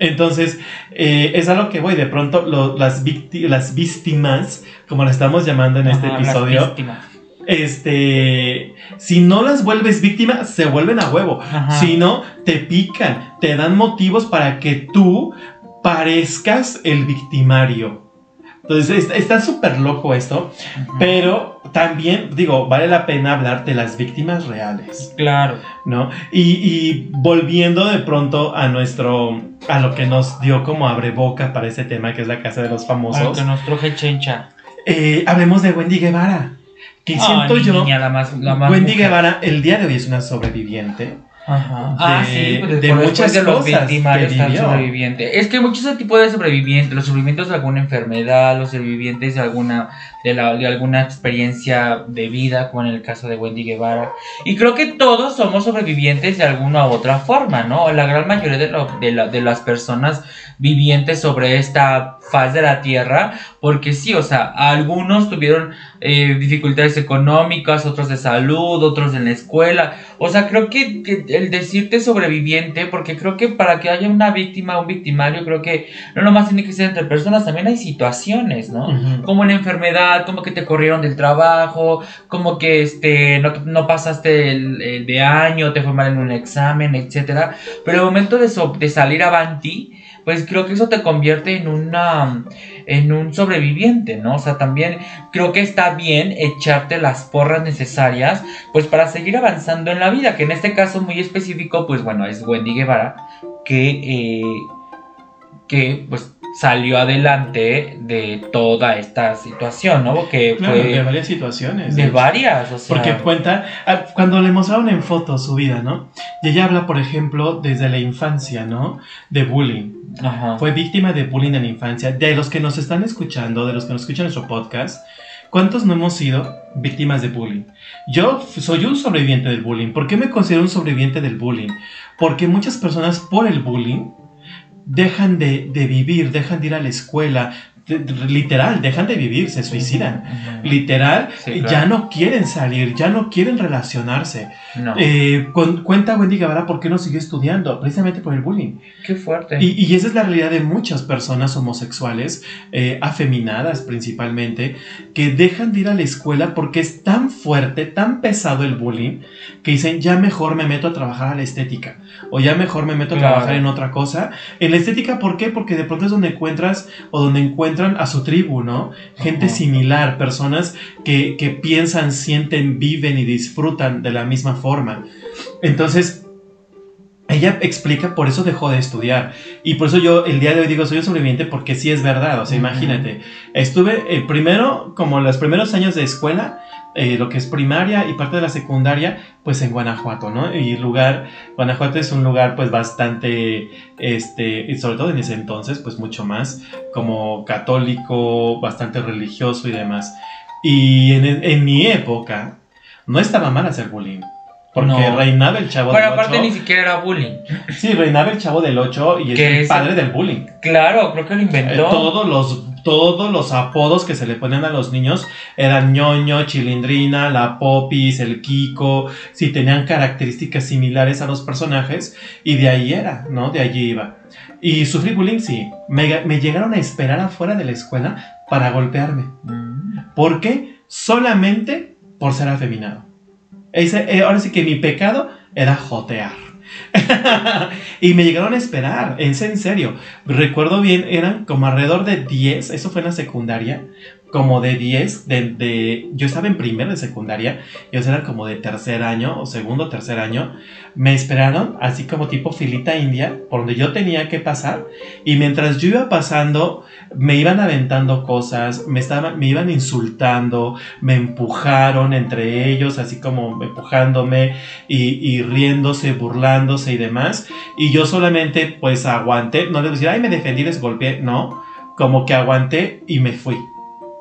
Entonces, eh, es a lo que voy. De pronto, lo- las, las víctimas, como la estamos llamando en este Ajá, las episodio, este, si no las vuelves víctimas, se vuelven a huevo. Ajá. Si no, te pican, te dan motivos para que tú parezcas el victimario. Entonces, es- está súper loco esto, pero también, digo, vale la pena hablar de las víctimas reales. Claro. ¿no? Y, y volviendo de pronto a nuestro, a lo que nos dio como abre boca para ese tema que es la casa de los famosos, que nos truje chencha. eh, hablemos de Wendy Guevara. Que siento Ay, mi yo, niña, la más, la más Wendy mujer. Guevara el día de hoy es una sobreviviente. Ajá. de- ah, sí, pues, de muchas de los victimarios que está el vivió. sobreviviente. Es que muchos tipos de sobrevivientes, los sobrevivientes de alguna enfermedad, los sobrevivientes de alguna, de, la- de alguna experiencia de vida, como en el caso de Wendy Guevara. Y creo que todos somos sobrevivientes de alguna u otra forma, ¿no? La gran mayoría de, lo- de, la- de las personas vivientes sobre esta faz de la tierra, porque sí, o sea, algunos tuvieron eh, dificultades económicas, otros de salud, otros en la escuela. O sea, creo que, que el decirte sobreviviente, porque creo que para que haya una víctima, un victimario, creo que no nomás tiene que ser entre personas, también hay situaciones, ¿no? Ujú. Como una enfermedad, como que te corrieron del trabajo, como que este, no, no pasaste el, el de año, te fue mal en un examen, etcétera. Pero el momento de, so- de salir avanti, pues creo que eso te convierte en una en un sobreviviente, ¿no? O sea, también creo que está bien echarte las porras necesarias, pues para seguir avanzando en la vida, que en este caso muy específico, pues bueno, es Wendy Guevara, que, eh, que pues salió adelante de toda esta situación, ¿no? Que Claro, fue de varias situaciones. de varias, o sea, Porque cuenta, ah, cuando le mostraron en fotos su vida, ¿no? Y ella habla, por ejemplo, desde la infancia, ¿no? De bullying. ajá. Fue víctima de bullying en la infancia. De los que nos están escuchando, de los que nos escuchan nuestro podcast, ¿cuántos no hemos sido víctimas de bullying? Yo soy un sobreviviente del bullying. ¿Por qué me considero un sobreviviente del bullying? Porque muchas personas por el bullying dejan de, de vivir, dejan de ir a la escuela, literal, dejan de vivir, se suicidan. Literal, Sí, ya no quieren salir, ya no quieren relacionarse. No. Eh, con- cuenta Wendy Guevara por qué no siguió estudiando, precisamente por el bullying. Qué fuerte. Y, y esa es la realidad de muchas personas homosexuales, eh, afeminadas principalmente, que dejan de ir a la escuela porque es tan fuerte, tan pesado el bullying, que dicen, ya mejor me meto a trabajar a la estética, o ya mejor me meto a Claro. trabajar en otra cosa. En la estética, ¿por qué? Porque de pronto es donde encuentras, o donde encuentran a su tribu, ¿no? Gente similar, personas que, que piensan, sienten, viven y disfrutan de la misma forma. Entonces, ella explica por eso dejó de estudiar. Y por eso yo el día de hoy digo soy un sobreviviente porque sí es verdad. O sea, imagínate. Estuve eh, primero, como los primeros años de escuela, eh, lo que es primaria y parte de la secundaria, pues en Guanajuato, ¿no? Y lugar, Guanajuato es un lugar pues bastante, este, y sobre todo en ese entonces, pues mucho más como católico, bastante religioso y demás. Y en, en mi época no estaba mal hacer bullying. Porque No. reinaba el chavo Bueno, del aparte 8. ni siquiera era bullying. Sí, reinaba el chavo del 8 y es el padre del bullying. Claro, creo que lo Eh, inventó. todos, los, todos los apodos que se le ponían a los niños eran ñoño, chilindrina, la popis, el kiko, si tenían características similares a los personajes y de ahí era, ¿no? De allí iba. Y sufrí bullying, sí. Me, me llegaron a esperar afuera de la escuela para golpearme. Mm. ¿Por qué? Solamente por ser afeminado. Ese, eh, ahora sí que mi pecado era jotear. [LAUGHS] y me llegaron a esperar, es en serio. Recuerdo bien, eran como alrededor de 10, eso fue en la secundaria, como de 10, de, yo estaba en primero de secundaria, ellos eran como de tercer año o segundo tercer año, me esperaron así como tipo filita india, por donde yo tenía que pasar, y mientras yo iba pasando, me iban aventando cosas, me, estaban, me iban insultando, me empujaron entre ellos, así como empujándome y, y riéndose, burlándose y demás. Y yo solamente pues aguanté, no les decir, ay, me defendí, les golpeé, no, como que aguanté y me fui,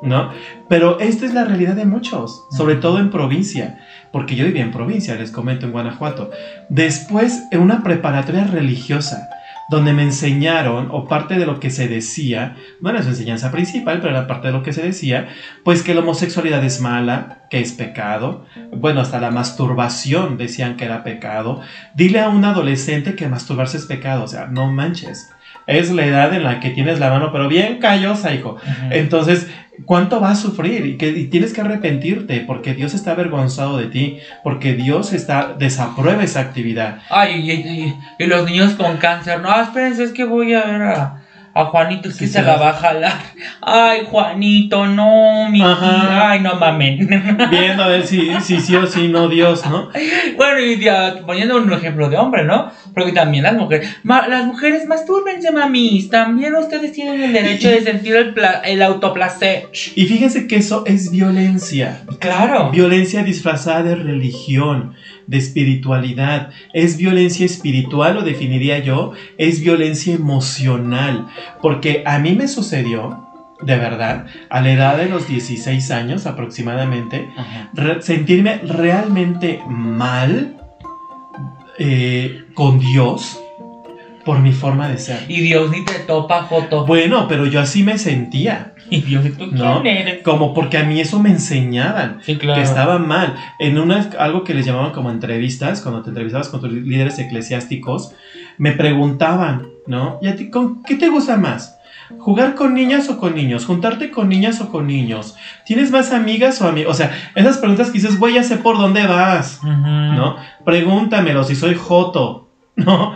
¿no? Pero esta es la realidad de muchos, sobre todo en provincia, porque yo vivía en provincia, les comento, en Guanajuato. Después, en una preparatoria religiosa, donde me enseñaron, o parte de lo que se decía, no era su enseñanza principal, pero era parte de lo que se decía, pues que la homosexualidad es mala, que es pecado, bueno, hasta la masturbación decían que era pecado. Dile a un adolescente que masturbarse es pecado, o sea, no manches. Es la edad en la que tienes la mano, pero bien callosa, hijo. Entonces, ¿cuánto vas a sufrir? Y, que, y tienes que arrepentirte porque Dios está avergonzado de ti, porque Dios está desaprueba esa actividad. Ay, y, y- y los niños con cáncer. No, espérense, es que voy a ver a, a Juanito, es que Sí, se la va a jalar. Ay, Juanito, no, mi Ajá. Ay, no mamen. Viendo a ver si, si sí o si no Dios, ¿no? bueno, y ya, poniendo un ejemplo de hombre, ¿no? Porque también las mujeres. ma- las mujeres, mastúrbense, mamis. También ustedes tienen el derecho de sentir el, pla- el autoplacer. Y fíjense que eso es violencia. Claro. Violencia disfrazada de religión, de espiritualidad. Es violencia espiritual, lo definiría yo. Es violencia emocional. Porque a mí me sucedió, de verdad, a la edad de los 16 años aproximadamente, re- sentirme realmente mal eh, con Dios por mi forma de ser. Y Dios ni te topa, Joto. Bueno, pero yo así me sentía, Y Dios, ¿y tú No. quién eres? como porque a mí eso me enseñaban. Sí, claro. que estaba mal. En una, algo que les llamaban como entrevistas, cuando te entrevistabas con tus líderes eclesiásticos, me preguntaban, ¿no? ¿Y a ti con qué te gusta más? ¿Jugar con niñas o con niños? ¿Juntarte con niñas o con niños? ¿Tienes más amigas o amigos? O sea, esas preguntas que dices, güey, ya sé por dónde vas. ¿no? Pregúntamelo si soy joto, [LAUGHS] ¿no?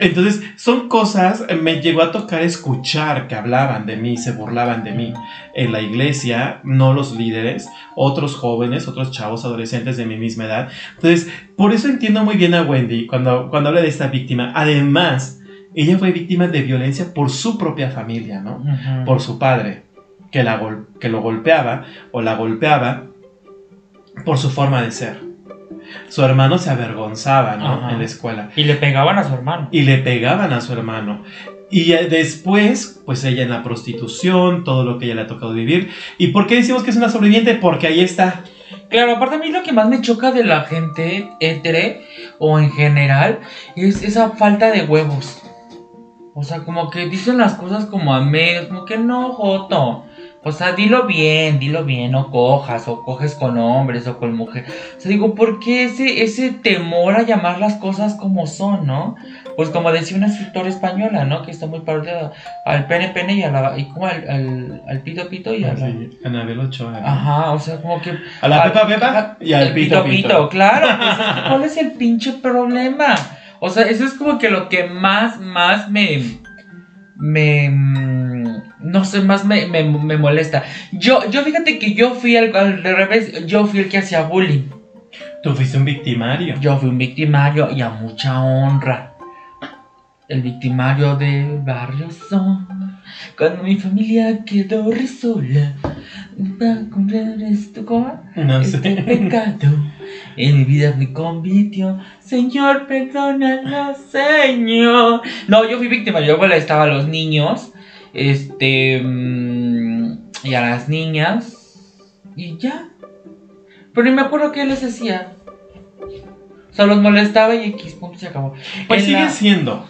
Entonces, son cosas, eh, me llegó a tocar escuchar que hablaban de mí, se burlaban de mí en la iglesia, no los líderes, otros jóvenes, otros chavos adolescentes de mi misma edad. Entonces, por eso entiendo muy bien a Wendy cuando, cuando habla de esta víctima. Además, ella fue víctima de violencia por su propia familia, ¿no? Por su padre, que, la que lo golpeaba o la golpeaba por su forma de ser. Su hermano se avergonzaba, ¿no? Ajá. En la escuela Y le pegaban a su hermano. y le pegaban a su hermano. Y eh, después, pues ella en la prostitución, todo lo que ella le ha tocado vivir. ¿Y por qué decimos que es una sobreviviente? Porque ahí está. Claro, aparte a mí lo que más me choca de la gente hétere o en general es esa falta de huevos. O sea, como que dicen las cosas como a medios, como que no, Joto. O sea, dilo bien, dilo bien, no cojas, o coges con hombres o con mujeres. O sea, digo, ¿por qué ese, ese temor a llamar las cosas como son, no? Pues como decía una escritora española, ¿no? Que está muy parodiada al pene pene y a la, y como al, al, al pito pito y a la... Sí, Anabel Ochoa. ¿no? Ajá, o sea, como que A la al- Pepa Pepa y al el Pito Pito. claro. [LAUGHS] pues, ¿Cuál es el pinche problema? O sea, eso es como que lo que más, más me. Me. No sé, más me, me, me molesta. Yo, yo fíjate que yo fui al, al revés, yo fui el que hacía bullying. Tú fuiste un victimario. Yo fui un victimario y a mucha honra. el victimario del barrio son. Cuando mi familia quedó re sola, para comprar esto. No este sé. pecado en mi vida me convirtió. Señor, perdónalo, Señor. No, yo fui víctima. Yo molestaba a los niños. Este. mm, y a las niñas. Y ya. Pero ni me acuerdo qué les hacía. O sea, los molestaba y X punto se acabó. Pues En sigue la- siendo.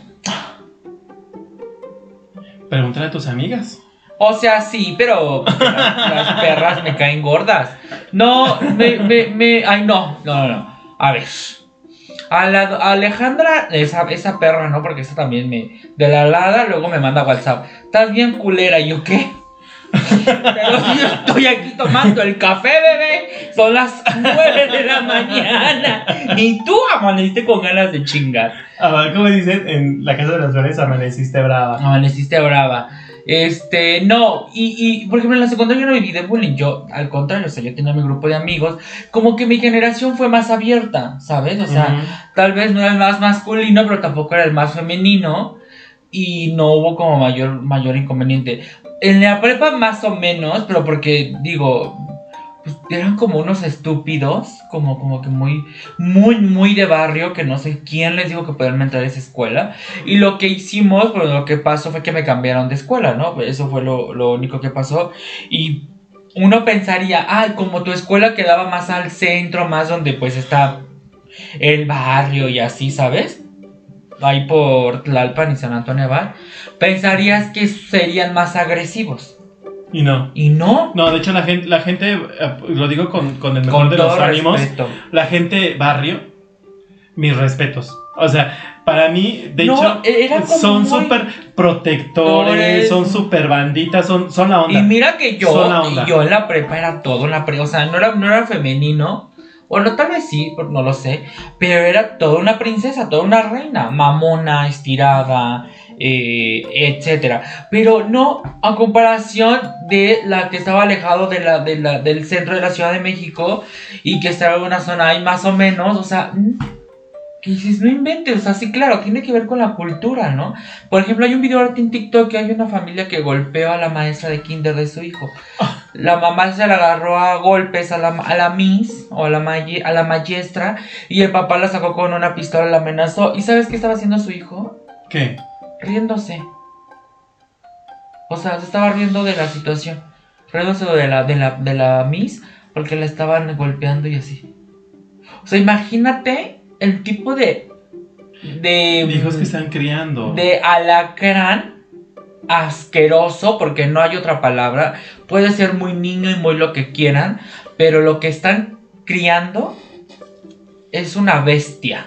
Pregúntale a tus amigas. O sea, sí, pero las, las perras me caen gordas. No, me, me, me, ay, no, no, no, no. A ver. A, la, a Alejandra, esa, esa perra, ¿no? Porque esa también me. De la alada, luego me manda WhatsApp. Estás bien culera, ¿y yo qué? Pero si [LAUGHS] yo estoy aquí tomando el café, bebé. Son las [LAUGHS] 9 de la mañana. Y tú amaneciste con ganas de chingar. A ver, ¿cómo dicen? En la casa de las flores amaneciste brava. Amaneciste brava. Este, no, y, y por ejemplo en la secundaria yo no viví de bullying, yo al contrario, o sea, yo tenía mi grupo de amigos, como que mi generación fue más abierta, ¿sabes? O sea, tal vez no era el más masculino, pero tampoco era el más femenino y no hubo como mayor, mayor inconveniente. En la prepa más o menos, pero porque digo, eran como unos estúpidos, como, como que muy, muy, muy de barrio, que no sé quién les dijo que podían entrar a esa escuela. Y lo que hicimos, pues lo que pasó fue que me cambiaron de escuela, ¿no? Eso fue lo, lo único que pasó. Y uno pensaría, ay, como tu escuela quedaba más al centro, más donde pues está el barrio y así, ¿sabes? Ahí por Tlalpan y San Antonio Abad, pensarías que serían más agresivos. Y no. Y no, No, de hecho la gente, la gente, eh, lo digo con, con el mejor con de los ánimos, respeto. la gente barrio, mis respetos. O sea, para mí, de No, hecho, como son muy- súper protectores, son súper banditas, son, son la onda. Y mira que yo, Son la onda. yo en la prepa era todo en la prepa, o sea, no era, no era femenino, bueno, tal vez sí, pero no lo sé, pero era toda una princesa, toda una reina, mamona, estirada, eh, etcétera. Pero no a comparación de la que estaba alejado de la, de la- del centro de la Ciudad de México y que estaba en una zona ahí más o menos, o sea, que dices, no inventes, o sea, sí, claro, tiene que ver con la cultura, ¿no? Por ejemplo, hay un video ahorita en TikTok que hay una familia que golpeó a la maestra de kinder de su hijo. La mamá se la agarró a golpes a la, a la miss o a la, maye- a la maestra y el papá la sacó con una pistola, la amenazó. ¿Y sabes qué estaba haciendo su hijo? ¿Qué? Riéndose. O sea, se estaba riendo de la situación. Riéndose de la, de la, de la miss porque la estaban golpeando y así. O sea, imagínate el tipo de... De... Hijos que están criando. de alacrán asqueroso, porque no hay otra palabra. Puede ser muy niño y muy lo que quieran, pero lo que están criando es una bestia.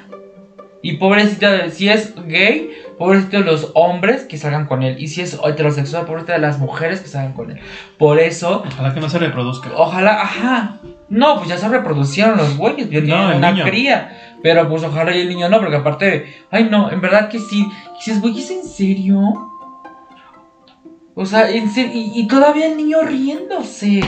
Y pobrecita, si es gay, pobrecito de los hombres que salgan con él. Y si es heterosexual, pobrecita de las mujeres que salgan con él. Por eso, Ojalá que no se reproduzca. ojalá, ajá. No, pues ya se reproducieron los güeyes, ya No, una niño. cría. Pero pues ojalá y el niño no, porque aparte, ay no, en verdad que sí. Güey, ¿es en serio? O sea, en serio, y, y todavía el niño riéndose.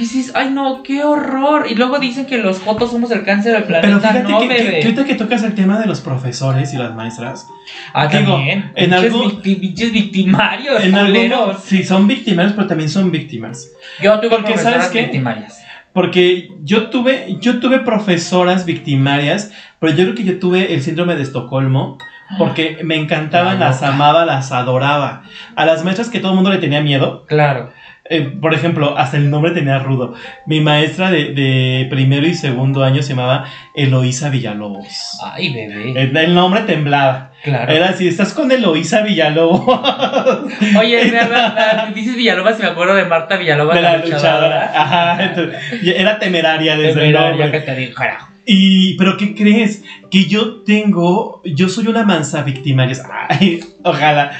Que dices, ay no, qué horror. Y luego dicen que los jotos somos el cáncer del planeta. Pero fíjate no, que, que- bebé. que ahorita que tocas el tema de los profesores y las maestras, ah, digo, también. en algo- pinches victimarios, en algunos sí son víctimas, pero también son víctimas. Yo tuve Porque, profesoras ¿sabes qué? victimarias. Porque yo tuve, yo tuve profesoras victimarias, pero yo creo que yo tuve el síndrome de Estocolmo, porque me encantaban, La las amaba, las adoraba. A las maestras que todo el mundo le tenía miedo, Claro. Eh, por ejemplo, hasta el nombre tenía rudo. Mi maestra de, de primero y segundo año se llamaba Eloísa Villalobos. Ay, bebé. El, el nombre temblaba. claro. Era así, estás con Eloísa Villalobos. [LAUGHS] Oye, es verdad, [LAUGHS] dices Villalobos y me acuerdo de Marta Villalobos, de la luchadora. Ajá, entonces, era temeraria desde el Temeraria nombre. que te dijera. Y, pero ¿qué crees? Que yo tengo, yo soy una mansa victimaria. [LAUGHS] Ay, ojalá.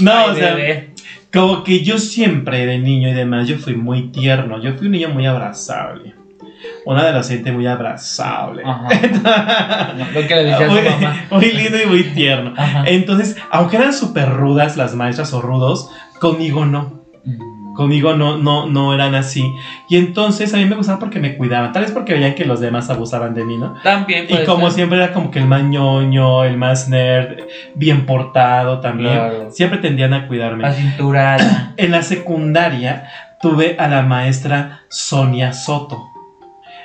No, Ay, o sea, bebé. Como que yo siempre de niño y demás, yo fui muy tierno. Yo fui un niño muy abrazable. Un adolescente muy abrazable. Ajá. [LAUGHS] Lo que le decía a su muy, mamá. muy lindo y muy tierno. Ajá. Entonces, aunque eran súper rudas las maestras o rudos, conmigo no. Mm. Conmigo no, no, no eran así. Y entonces a mí me gustaba porque me cuidaban. Tal vez porque veían que los demás abusaban de mí, ¿no? También Y como ser. siempre era como que el más ñoño, el más nerd, bien portado también. Claro. Siempre tendían a cuidarme. Acinturada. [CLEARS THROAT] En la secundaria tuve a la maestra Sonia Soto.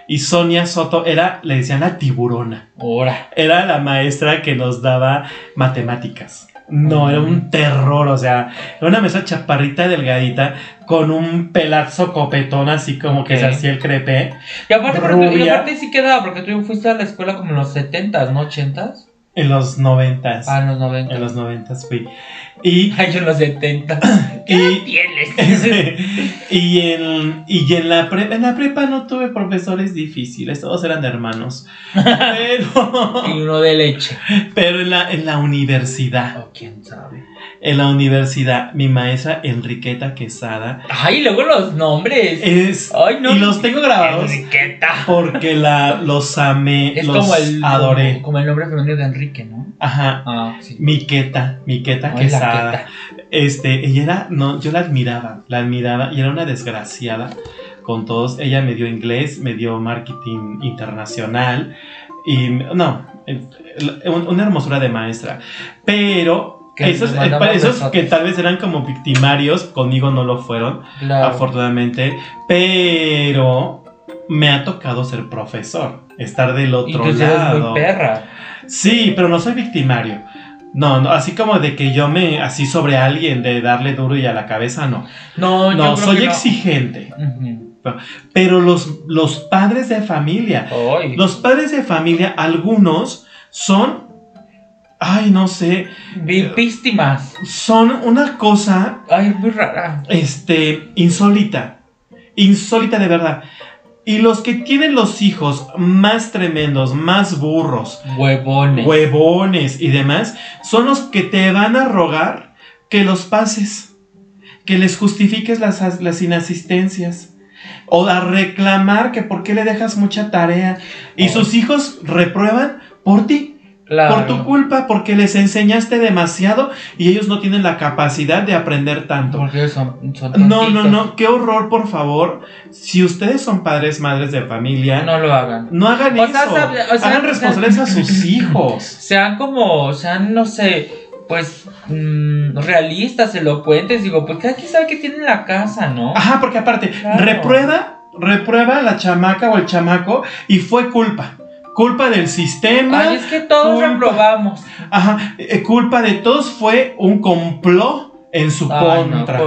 Y Sonia Soto era, le decían la tiburona. Ahora. Era la maestra que nos daba matemáticas. No, era un terror, o sea, era una maestra chaparrita delgadita con un pelazo copetón así como que se hacía el crepe. Y aparte, porque y aparte sí quedaba, porque tú fuiste a la escuela como en los 70s, ¿no? 80s. En los noventas. Ah, en los 90. En los noventas fui. Y, [LAUGHS] Ay, yo en los 70. [CLEARS THROAT] ¿Qué Y- tienes? [LAUGHS] y, en, y en, la prepa, en la prepa no tuve profesores difíciles, todos eran hermanos. [LAUGHS] Pero, y uno de leche. pero en, la, en la universidad, O quién sabe. En la universidad, mi maestra Enriqueta Quesada Ay, luego los nombres. es... Ay, no. y los tengo grabados Enriqueta. porque la, los amé, Es los como el, adoré. como el nombre femenino de Enrique, ¿no? Ajá. Ah, sí. Miqueta, Miqueta Ay, Quesada. Este, ella era, no, yo la admiraba, la admiraba y era una desgraciada con todos. Ella me dio inglés, me dio marketing internacional y no, eh, un- una hermosura de maestra. Pero Que esos, esos que tal vez eran como victimarios, conmigo no lo fueron, Claro. afortunadamente, pero me ha tocado ser profesor, estar del Y otro tú sí eres lado. muy perra. Sí, pero no soy victimario. No, no, así como de que yo me, así sobre alguien, de darle duro y a la cabeza, no. No, yo No, creo soy no. exigente. Pero los, los padres de familia, los padres de familia, algunos son, ay, no sé, Víctimas. son una cosa, Ay, muy rara. este, insólita. Insólita de verdad. Y los que tienen los hijos más tremendos, más burros, Huevones. huevones y demás, son los que te van a rogar que los pases, que les justifiques las, as- las inasistencias. O a reclamar que por qué le dejas mucha tarea. Y Oh. sus hijos reprueban por ti, Claro. por tu culpa, porque les enseñaste demasiado y ellos no tienen la capacidad de aprender tanto. Porque son, son No, no, no, qué horror, por favor. Si ustedes son padres, madres de familia, no, No lo hagan. hagan O eso. sea, sabe- o sea, Hagan responsables a sus [LAUGHS] hijos. Sean como, sean, no sé, pues, mm, realistas, elocuentes. Digo, pues cada quien sabe que tiene en la casa, ¿no? Ajá, porque aparte, Claro. reprueba, reprueba la chamaca o el chamaco y fue culpa. Culpa del sistema. Ay, es que todos culpa. reprobamos. Ajá, eh, culpa de todos fue un complot en su Ay, no, contra.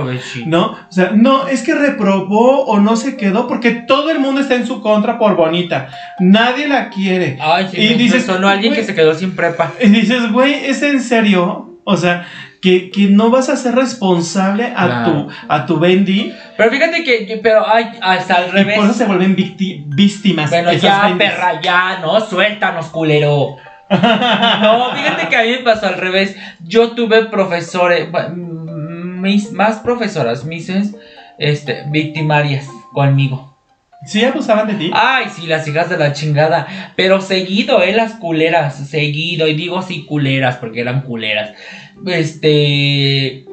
¿No? O sea, no, es que reprobó o no se quedó porque todo el mundo está en su contra por bonita. Nadie la quiere. Ay, sí, Y dices, sonó alguien que se quedó sin prepa. Y dices, güey, ¿es en serio? O sea, que, que no vas a ser responsable a Claro. tu a tu Bendy Pero fíjate que, que- pero ay, hasta al y revés. por eso se vuelven víctimas. Bueno, ya, Bendis. perra, ya, ¿no? Suéltanos, culero. No, fíjate que a mí me pasó al revés. Yo tuve profesores, bu- mis, más profesoras, mises, este, victimarias conmigo. ¿Sí abusaban de ti? Ay, sí, las hijas de la chingada. Pero seguido, eh, las culeras, seguido. Y digo sí, culeras, porque eran culeras. Este.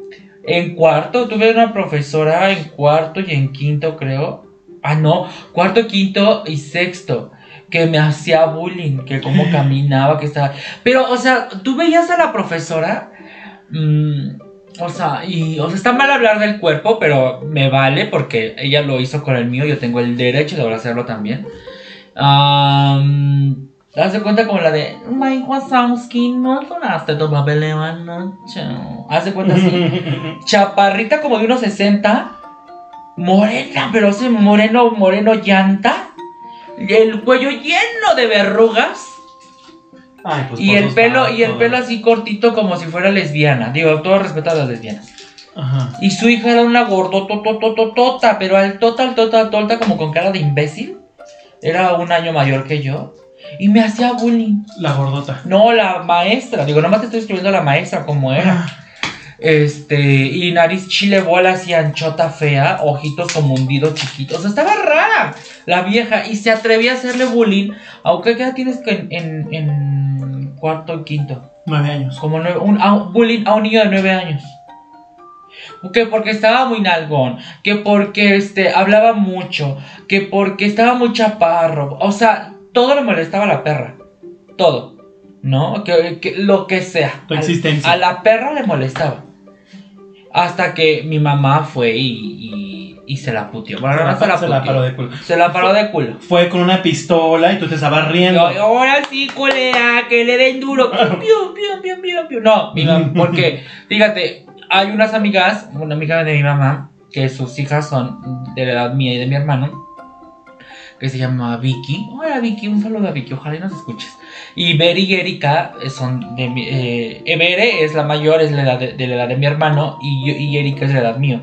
En cuarto, tuve una profesora en cuarto y en quinto, creo. Ah, no, cuarto, quinto y sexto. Que me hacía bullying, que cómo [LAUGHS] caminaba, que estaba. Pero, o sea, tú veías a la profesora. mm, o sea, y, o sea, está mal hablar del cuerpo, pero me vale porque ella lo hizo con el mío, yo tengo el derecho de hacerlo también. Um, De cuenta como la de Mike Wazowski, no sonaste tu papel anoche. Haz de cuenta así. [LAUGHS] Chaparrita como de unos 60. Morena, pero ese moreno, moreno llanta. El cuello lleno de verrugas. Ay, pues Y el pelo, y el pelo así cortito como si fuera lesbiana. Digo, todo respeto a las lesbianas. Ajá. Y su hija era una gordototototota, pero al total, total, tota, como con cara de imbécil. Era un año mayor que yo. Y me hacía bullying. La gordota. No, la maestra. Digo, nomás te estoy escribiendo la maestra como era. Ah, Este, y nariz chile bola así anchota fea, ojitos como hundidos chiquitos. O sea, estaba rara la vieja y se atrevía a hacerle bullying. Aunque ¿qué edad tienes que en, en, en cuarto y quinto? nueve años. Como nueve- un, a un bullying a un niño de nueve años. Que porque estaba muy nalgón, que porque este, hablaba mucho, que porque estaba muy chaparro. O sea, todo le molestaba a la perra. Todo. ¿No? Que, que lo que sea. Tu existencia. A la perra le molestaba. Hasta que mi mamá fue y, y, y se la puteó. Bueno, Se no la- se la se la paró de culo. Se la paró de culo. Fue con una pistola y tú te estabas riendo. Yo, ahora sí, culera, que le den duro. Piu, piu, piu, piu, piu, piu. No, mi mamá, porque, fíjate, hay unas amigas, una amiga de mi mamá, que sus hijas son de la edad mía y de mi hermano, que se llama Vicky. Hola Vicky, un saludo a Vicky, ojalá y nos escuches. Y Bere y Erika son de mi... Eh, es la mayor, es la edad de, la edad de mi hermano, y, y Erika es la edad mío.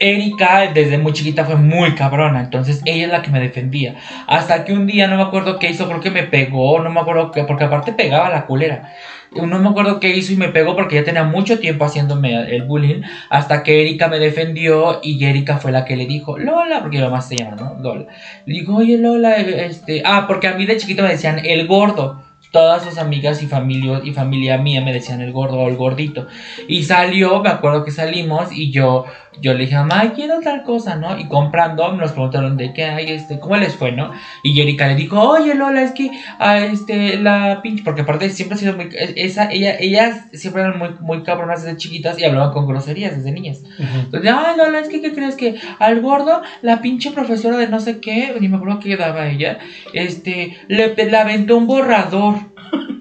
Erika desde muy chiquita fue muy cabrona, entonces ella es la que me defendía. Hasta que un día no me acuerdo qué hizo, creo que me pegó, no me acuerdo qué, porque aparte pegaba la culera. No me acuerdo qué hizo y me pegó porque ya tenía mucho tiempo haciéndome el bullying. Hasta que Erika me defendió y Erika fue la que le dijo, Lola, porque mi mamá se llama, ¿no? Lola. Le dijo, oye Lola, este. Ah, porque a mí de chiquito me decían el gordo. Todas sus amigas y familia, y familia mía me decían el gordo o el gordito. Y salió, me acuerdo que salimos y yo, yo le dije, mamá, quiero tal cosa, ¿no? Y comprando, nos preguntaron de qué hay, este, ¿cómo les fue, no? Y Erika le dijo, oye Lola, es que, ah, este, la pinche, porque aparte siempre ha sido muy, esa, ella, ellas siempre eran muy, muy cabronas desde chiquitas y hablaban con groserías desde niñas. Ujú. Entonces, ay Lola, es que, ¿qué crees que al gordo, la pinche profesora de no sé qué, ni me acuerdo qué daba ella, este, le, le aventó un borrador,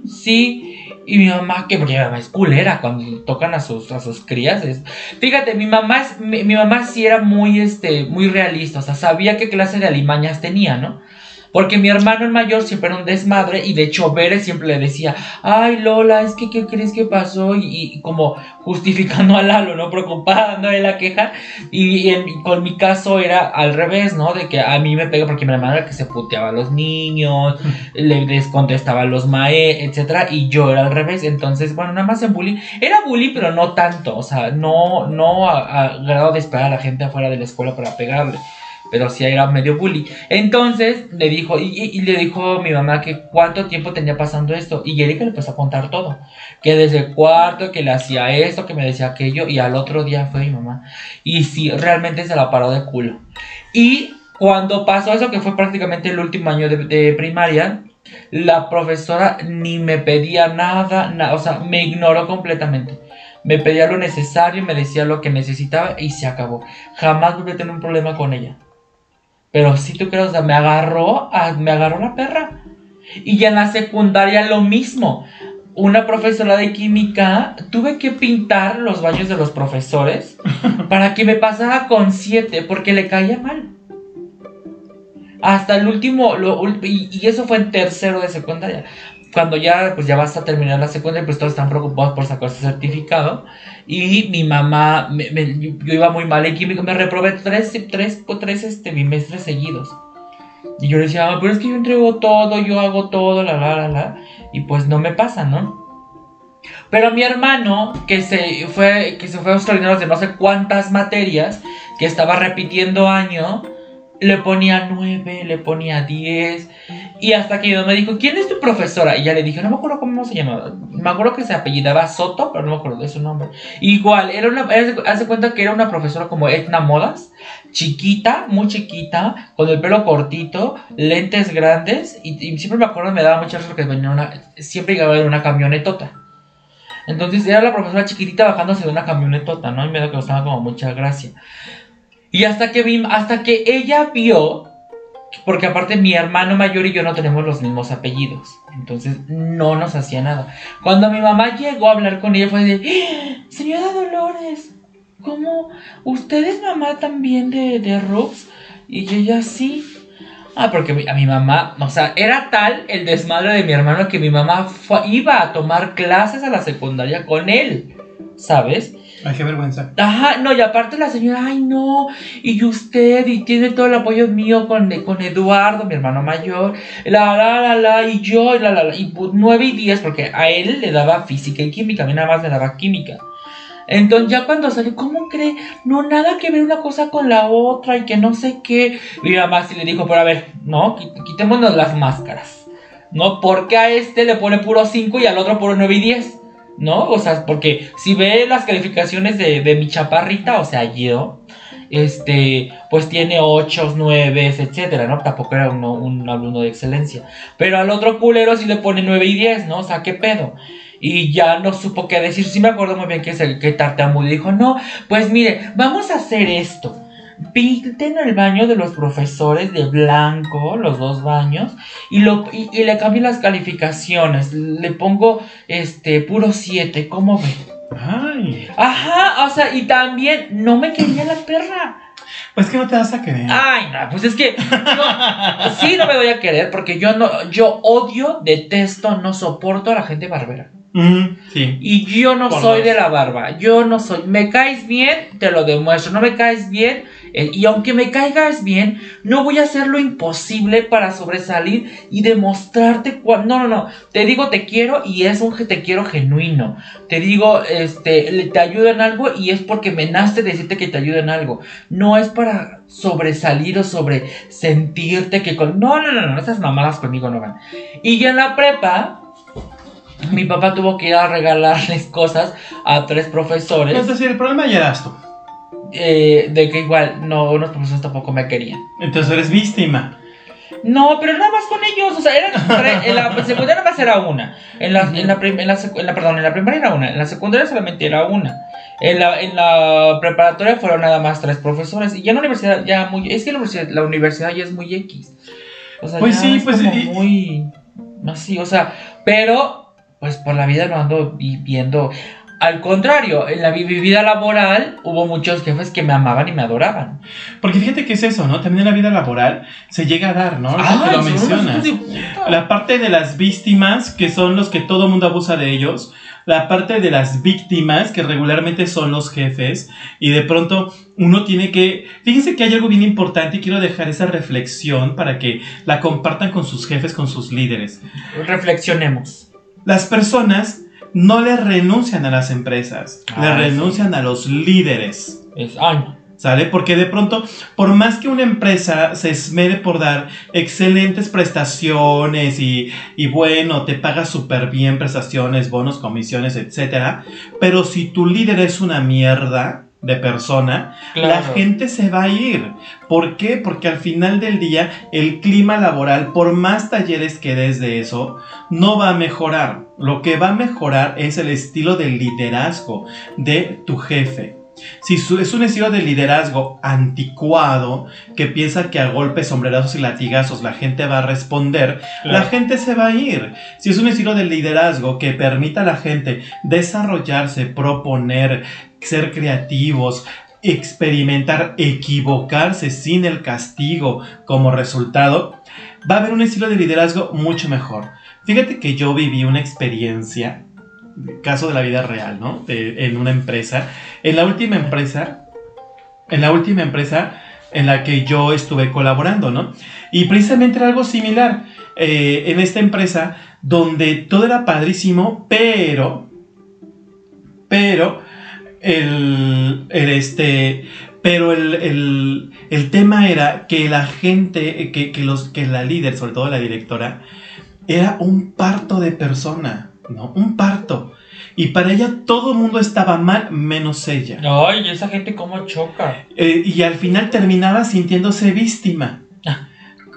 sí, y mi mamá, que mi mamá es culera cuando tocan a sus, a sus crías. es- Fíjate, mi mamá, mi, mi mamá sí era muy, este, muy realista, o sea, sabía qué clase de alimañas tenía, ¿no? Porque mi hermano el mayor siempre era un desmadre y de hecho Bere siempre le decía, ay Lola, es que ¿qué crees que pasó? Y, y como justificando a Lalo, ¿no? De la queja. Y, en- y con mi caso era al revés, ¿no? De que a mí me pega porque mi hermano era que se puteaba a los niños, [LAUGHS] le descontestaba a los mae, etcétera, y yo era al revés. Entonces, bueno, nada más en bullying. Era bullying, pero no tanto. O sea, no, no a, a grado de esperar a la gente afuera de la escuela para pegarle. Pero sí era medio bully. Entonces le dijo, y, le dijo mi mamá que cuánto tiempo tenía pasando esto. Y Erika le empezó a contar todo. Que desde el cuarto, que le hacía esto, que me decía aquello. Y al otro día fue mi mamá. Y sí, realmente se la paró de culo. Y cuando pasó eso, que fue prácticamente el último año de, de primaria, la profesora ni me pedía nada, na- o sea, me ignoró completamente. Me pedía lo necesario, me decía lo que necesitaba y se acabó. Jamás volví a tener un problema con ella. Pero si tú crees, o sea, me agarró, a- me agarró la perra. Y ya en la secundaria lo mismo. Una profesora de química, tuve que pintar los baños de los profesores [LAUGHS] para que me pasara con siete, porque le caía mal. Hasta el último, lo y, y eso fue en tercero de secundaria. Cuando ya, pues ya vas a terminar la secundaria, pues todos están preocupados por sacar su certificado. Y mi mamá, me- me- yo, iba muy mal en química, me reprobé tres, tres, tres este, bimestres seguidos. Y yo le decía, "Ah, pero es que yo entrego todo, yo hago todo, la, la, la, la. Y pues no me pasa, ¿no? Pero mi hermano, que se fue, que se fue a de no sé cuántas materias, que estaba repitiendo año, le ponía 9, le ponía 10. Y hasta que mamá me dijo, ¿quién es tu profesora? Y ya le dije, no me acuerdo cómo se llamaba. Me acuerdo que se apellidaba Soto, pero no me acuerdo de su nombre. Igual, era una, hace cuenta que era una profesora como Etna Modas, chiquita, muy chiquita, con el pelo cortito, lentes grandes. Y, siempre me acuerdo, me daba mucha risa porque venía una, siempre llegaba en una camionetota. Entonces era la profesora chiquitita bajándose de una camionetota, ¿no? Y me que causaba como mucha gracia. Y hasta que vi, hasta que ella vio, porque aparte mi hermano mayor y yo no tenemos los mismos apellidos, entonces no nos hacía nada. Cuando mi mamá llegó a hablar con ella fue de, "¡Ah! señora Dolores, ¿cómo? ¿Usted es mamá también de, de Rux? Y ella sí. Ah, porque mi- a mi mamá, o sea, era tal el desmadre de mi hermano que mi mamá fue- iba a tomar clases a la secundaria con él, ¿sabes? Ay, qué vergüenza. Ajá, no, y aparte la señora, ay no, y usted, y tiene todo el apoyo mío con, con Eduardo, mi hermano mayor, la, la, la, la, y yo, y la, la, la, y pu- nueve y diez, porque a él le daba física y química, a mí nada más le daba química. Entonces ya cuando salió, ¿cómo cree? No, nada que ver una cosa con la otra y que no sé qué. Mi mamá sí le dijo, pero a ver, no, Quit- quitémonos las máscaras. ¿No? Porque a este le pone puro 5 y al otro puro 9 y 10. ¿No? O sea, porque si ve las calificaciones de, de mi chaparrita, o sea, yo, este, pues tiene 8, 9, etcétera, ¿no? Tampoco era un alumno de excelencia. Pero al otro culero sí le pone 9 y 10, ¿no? O sea, ¿qué pedo? Y ya no supo qué decir. Sí me acuerdo muy bien que, se, que tartamudo dijo, no, pues mire, vamos a hacer esto. Pinten el baño de los profesores de blanco, los dos baños, y, lo, y, y le cambio las calificaciones. Le pongo este puro 7, ¿cómo ve? Ay, Ajá, o sea, y también no me quería la perra. pues que no te vas a querer. Ay, no, pues es que no, sí no me voy a querer porque yo no, yo odio, detesto, no soporto a la gente barbera. Mm, sí. Y yo no Por soy dos. de la barba, yo no soy, me caes bien, te lo demuestro, no me caes bien, y aunque me caigas bien, no voy a hacer lo imposible para sobresalir y demostrarte cuál, no, no, no, te digo te quiero y es un te quiero genuino, te digo, este, te ayudo en algo y es porque me nace decirte que te ayudo en algo, no es para sobresalir o sobre sentirte que con, no, no, no, no, esas mamadas conmigo no van. Y ya en la prepa, mi papá tuvo que ir a regalarles cosas a tres profesores. Es decir, el problema ya eras tú. Eh, de que igual, no, unos profesores tampoco me querían. Entonces eres víctima. No, pero nada más con ellos. O sea, eran en la secundaria nada más era una. En la, en la, prim- en la secu- en la- perdón, en la primaria era una. En la secundaria solamente era una. En la, en la preparatoria fueron nada más tres profesores. Y ya en la universidad ya muy... Es que la universidad, la universidad ya es muy X. O sea, Pues ya sí, es pues, como y- muy... Así, o sea, pero pues por la vida no ando viviendo... Al contrario, en la vida laboral hubo muchos jefes que me amaban y me adoraban. Porque fíjate que es eso, ¿no? También en la vida laboral se llega a dar, ¿no? Que lo mencionas. La parte de las víctimas, que son los que todo mundo abusa de ellos. La parte de las víctimas, que regularmente son los jefes. Y de pronto uno tiene que... Fíjense que hay algo bien importante y quiero dejar esa reflexión para que la compartan con sus jefes, con sus líderes. Reflexionemos. Las personas no le renuncian a las empresas, le Ah, sí. renuncian a los líderes. Es, ay. ¿Sale? Porque de pronto, por más que una empresa se esmere por dar excelentes prestaciones y, y bueno, te paga súper bien prestaciones, bonos, comisiones, etcétera, pero si tu líder es una mierda de persona, la gente se va a ir. ¿Por qué? Porque al final del día el clima laboral, por más talleres que des de eso, no va a mejorar. Lo que va a mejorar es el estilo de liderazgo de tu jefe. Si es un estilo de liderazgo anticuado que piensa que a golpes, sombrerazos y latigazos la gente va a responder, la gente se va a ir. Si es un estilo de liderazgo que permita a la gente desarrollarse, proponer, ser creativos, experimentar, equivocarse sin el castigo como resultado, va a haber un estilo de liderazgo mucho mejor. Fíjate que yo viví una experiencia, caso de la vida real, ¿no? En una empresa. En la última empresa, en la última empresa en la que yo estuve colaborando, ¿no? Y precisamente era algo similar. eh, en esta empresa donde todo era padrísimo, pero, pero, el, el, este, pero el, el, el tema era que la gente, que, que, los, que la líder, sobre todo la directora, era un parto de persona, ¿no? Un parto. Y para ella todo el mundo estaba mal, menos ella. Ay, esa gente cómo choca. Eh, y al final terminaba sintiéndose víctima.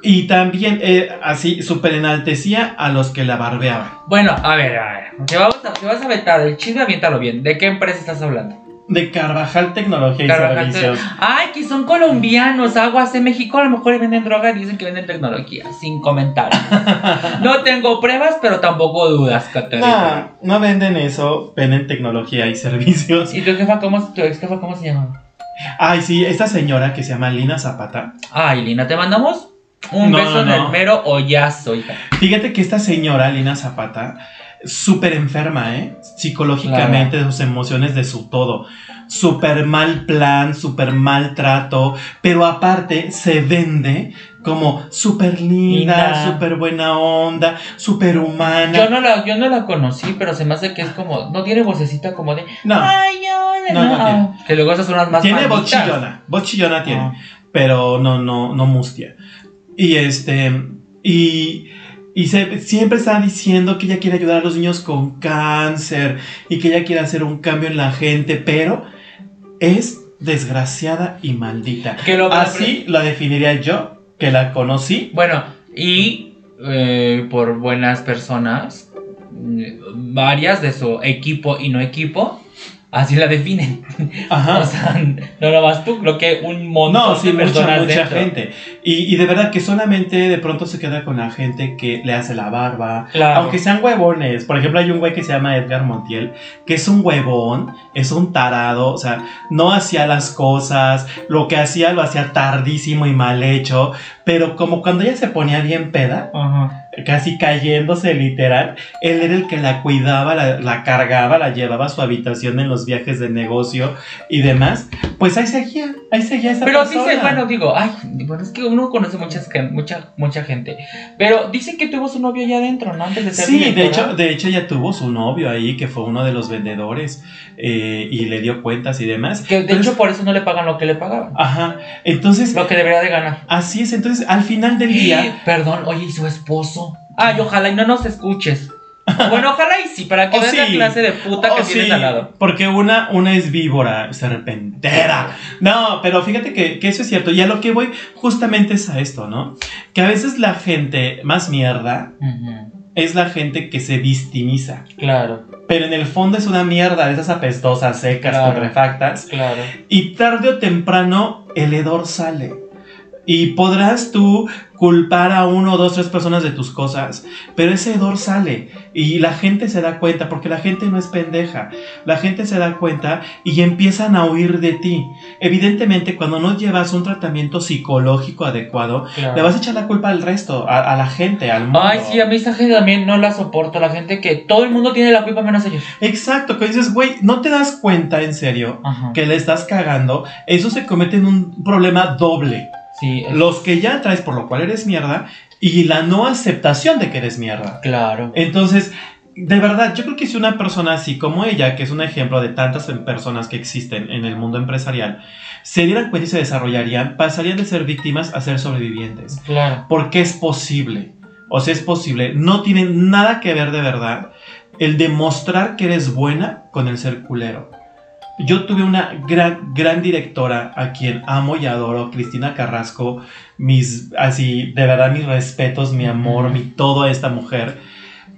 Y también, eh, así, súper enaltecía a los que la barbeaban. Bueno, a ver, a ver. Te, vamos a, te vas a vetar el chisme, aviéntalo bien. ¿De qué empresa estás hablando? De Carvajal Tecnología y Carvajal Servicios. Ay, que son colombianos, aguas de México, a lo mejor venden droga y dicen que venden tecnología, sin comentarios. [LAUGHS] no tengo pruebas, pero tampoco dudas, Caterina. No, no venden eso, venden tecnología y servicios. ¿Y tu jefa cómo, tu ex jefa cómo se llama? Ay, sí, esta señora que se llama Lina Zapata. Ay, Lina, te mandamos un No, beso en no. el mero hoyazo, hija. Fíjate que esta señora, Lina Zapata, súper enferma, ¿eh? Psicológicamente, de sus emociones, de su todo. Súper mal plan, súper mal trato, pero aparte se vende como súper linda, súper buena onda, súper humana. Yo no, la, yo no la conocí, pero se me hace que es como. No tiene vocecita como de. No, Ay. No, no tiene. Que luego esas son las más tiene voz malditas. chillona, voz chillona tiene. Ah. pero no, no, no mustia. Y este, y Y se- siempre está diciendo que ella quiere ayudar a los niños con cáncer y que ella quiere hacer un cambio en la gente, pero es desgraciada y maldita. Que lo- Así la definiría yo, que la conocí. Bueno, y eh, por buenas personas, mm, varias de su equipo y no equipo, así la definen. Ajá. [LAUGHS] O sea, no lo vas tú, creo que un montón No, sí, de mucha, personas mucha dentro. gente. Y, y de verdad que solamente de pronto se queda con la gente que le hace la barba. Claro. Aunque sean huevones. Por ejemplo, hay un güey que se llama Edgar Montiel, que es un huevón, es un tarado, o sea, no hacía las cosas, lo que hacía lo hacía tardísimo y mal hecho, pero como cuando ella se ponía bien peda, Ajá. Casi cayéndose literal, él era el que la cuidaba, la, la cargaba, la llevaba a su habitación en los viajes de negocio y demás, pues ahí seguía, ahí seguía esa Pero persona. dice, bueno, digo, ay, bueno, es que uno conoce muchas, mucha, mucha gente. Pero dice que tuvo su novio allá adentro, ¿no? Antes de ser Sí, de hecho, de hecho ella tuvo su novio ahí, que fue uno de los vendedores, eh, y le dio cuentas y demás. Que de Entonces- hecho por eso no le pagan lo que le pagaban. Ajá, entonces, Lo que debería de ganar. así es, entonces al final del día... Perdón, oye, ¿y su esposo? Ay, ojalá y no nos escuches. [LAUGHS] Bueno, ojalá y sí, para que Oh, veas la clase de puta que tienes sí, al lado. Porque una, una es víbora, serpentera. No, pero fíjate que, que eso es cierto. Y a lo que voy justamente es a esto, ¿no? Que a veces la gente más mierda es la gente que se victimiza. Claro, Pero en el fondo es una mierda de esas apestosas, secas, Claro. putrefactas. claro. Y tarde o temprano el hedor sale. Y podrás tú culpar a uno dos, tres personas de tus cosas, pero ese hedor sale y la gente se da cuenta, porque la gente no es pendeja, la gente se da cuenta y empiezan a huir de ti. Evidentemente, cuando no llevas un tratamiento psicológico adecuado, claro. le vas a echar la culpa al resto, a, a la gente, al mundo. Ay, sí, a mí esta gente también no la soporto. La gente que todo el mundo tiene la culpa menos ellos. Exacto, que dices, güey, no te das cuenta en serio Ajá. que le estás cagando, eso se comete en un problema doble. Sí, es- los que ya traes por lo cual eres mierda y la no aceptación de que eres mierda. claro. Entonces, de verdad, yo creo que si una persona así como ella, que es un ejemplo de tantas personas que existen en el mundo empresarial, se dieran cuenta y se desarrollarían, pasarían de ser víctimas a ser sobrevivientes. Claro. Porque es posible. O sea, es posible. No tiene nada que ver de verdad el demostrar que eres buena con el ser culero. Yo tuve una gran, gran directora a quien amo y adoro, Cristina Carrasco, mis, así, de verdad, mis respetos, mi amor, mi todo a esta mujer,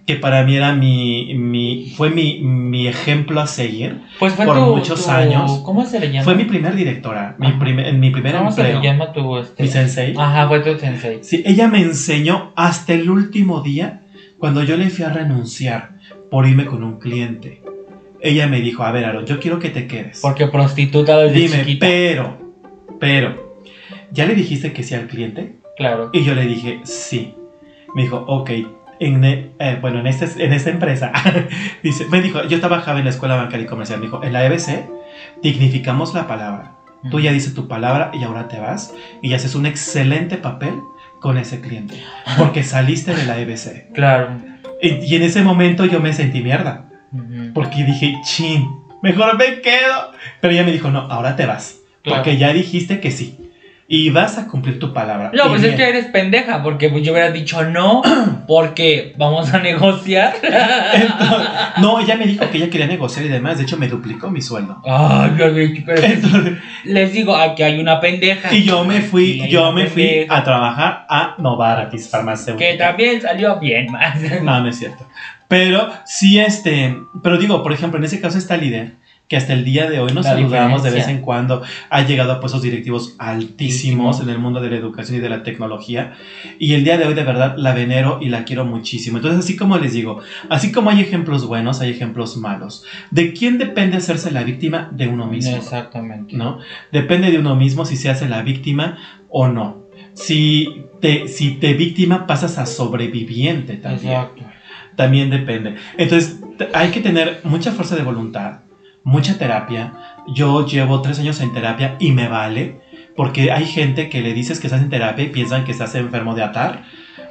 que para mí era mi, mi fue mi, mi ejemplo a seguir. Pues fue Por tu- muchos tu- aços. ¿Cómo se le llama? Fue mi primer directora, mi primer, mi primer ¿Cómo se le llama tu este? Mi sensei. Ajá, fue tu sensei. Sí, ella me enseñó hasta el último día cuando yo le fui a renunciar por irme con un cliente. Ella me dijo, a ver, Aaron, yo quiero que te quedes. Porque prostituta desde Dime, chiquita. pero, pero, ¿ya le dijiste que sí al cliente? Claro. Y yo le dije, sí. Me dijo, ok, en, e- eh, bueno, en, este, en esta empresa, [LAUGHS] dice, me dijo, yo trabajaba en la escuela bancaria y comercial, me dijo, en la EBC dignificamos la palabra. Tú ya dices tu palabra y ahora te vas y haces un excelente papel con ese cliente. Porque saliste de la EBC. Claro. Y, y en ese momento yo me sentí mierda. Porque dije, chin, mejor me quedo. Pero ella me dijo, no, ahora te vas. Claro. Porque ya dijiste que sí. Y vas a cumplir tu palabra. No, pues es que eres pendeja, porque pues yo hubiera dicho no, [CLEARS THROAT] porque vamos a negociar. Entonces, [LAUGHS] no, ella me dijo que ella quería negociar y demás. De hecho, me duplicó mi sueldo. Ay, pero Entonces, les digo, aquí hay una pendeja. y yo me fui, yo me fui pendeja a trabajar a Novartis Farmacéutica. Que también salió bien más. No, no es cierto. Pero sí, este. Pero digo, por ejemplo, en ese caso está líder, que hasta el día de hoy nos La saludamos de vez en cuando. Ha llegado a puestos directivos altísimos Altísimo. en el mundo de la educación y de la tecnología. Y el día de hoy, de verdad, la venero y la quiero muchísimo. Entonces, así como les digo, así como hay ejemplos buenos, hay ejemplos malos. ¿De quién depende hacerse la víctima? De uno mismo. Exactamente. ¿no? Depende de uno mismo si se hace la víctima o no. Si te, si te víctima pasas a sobreviviente también. Exacto. También depende. Entonces, hay que tener mucha fuerza de voluntad, mucha terapia. Yo llevo tres años en terapia y me vale. Porque hay gente que le dices que estás en terapia y piensan que estás enfermo de atar.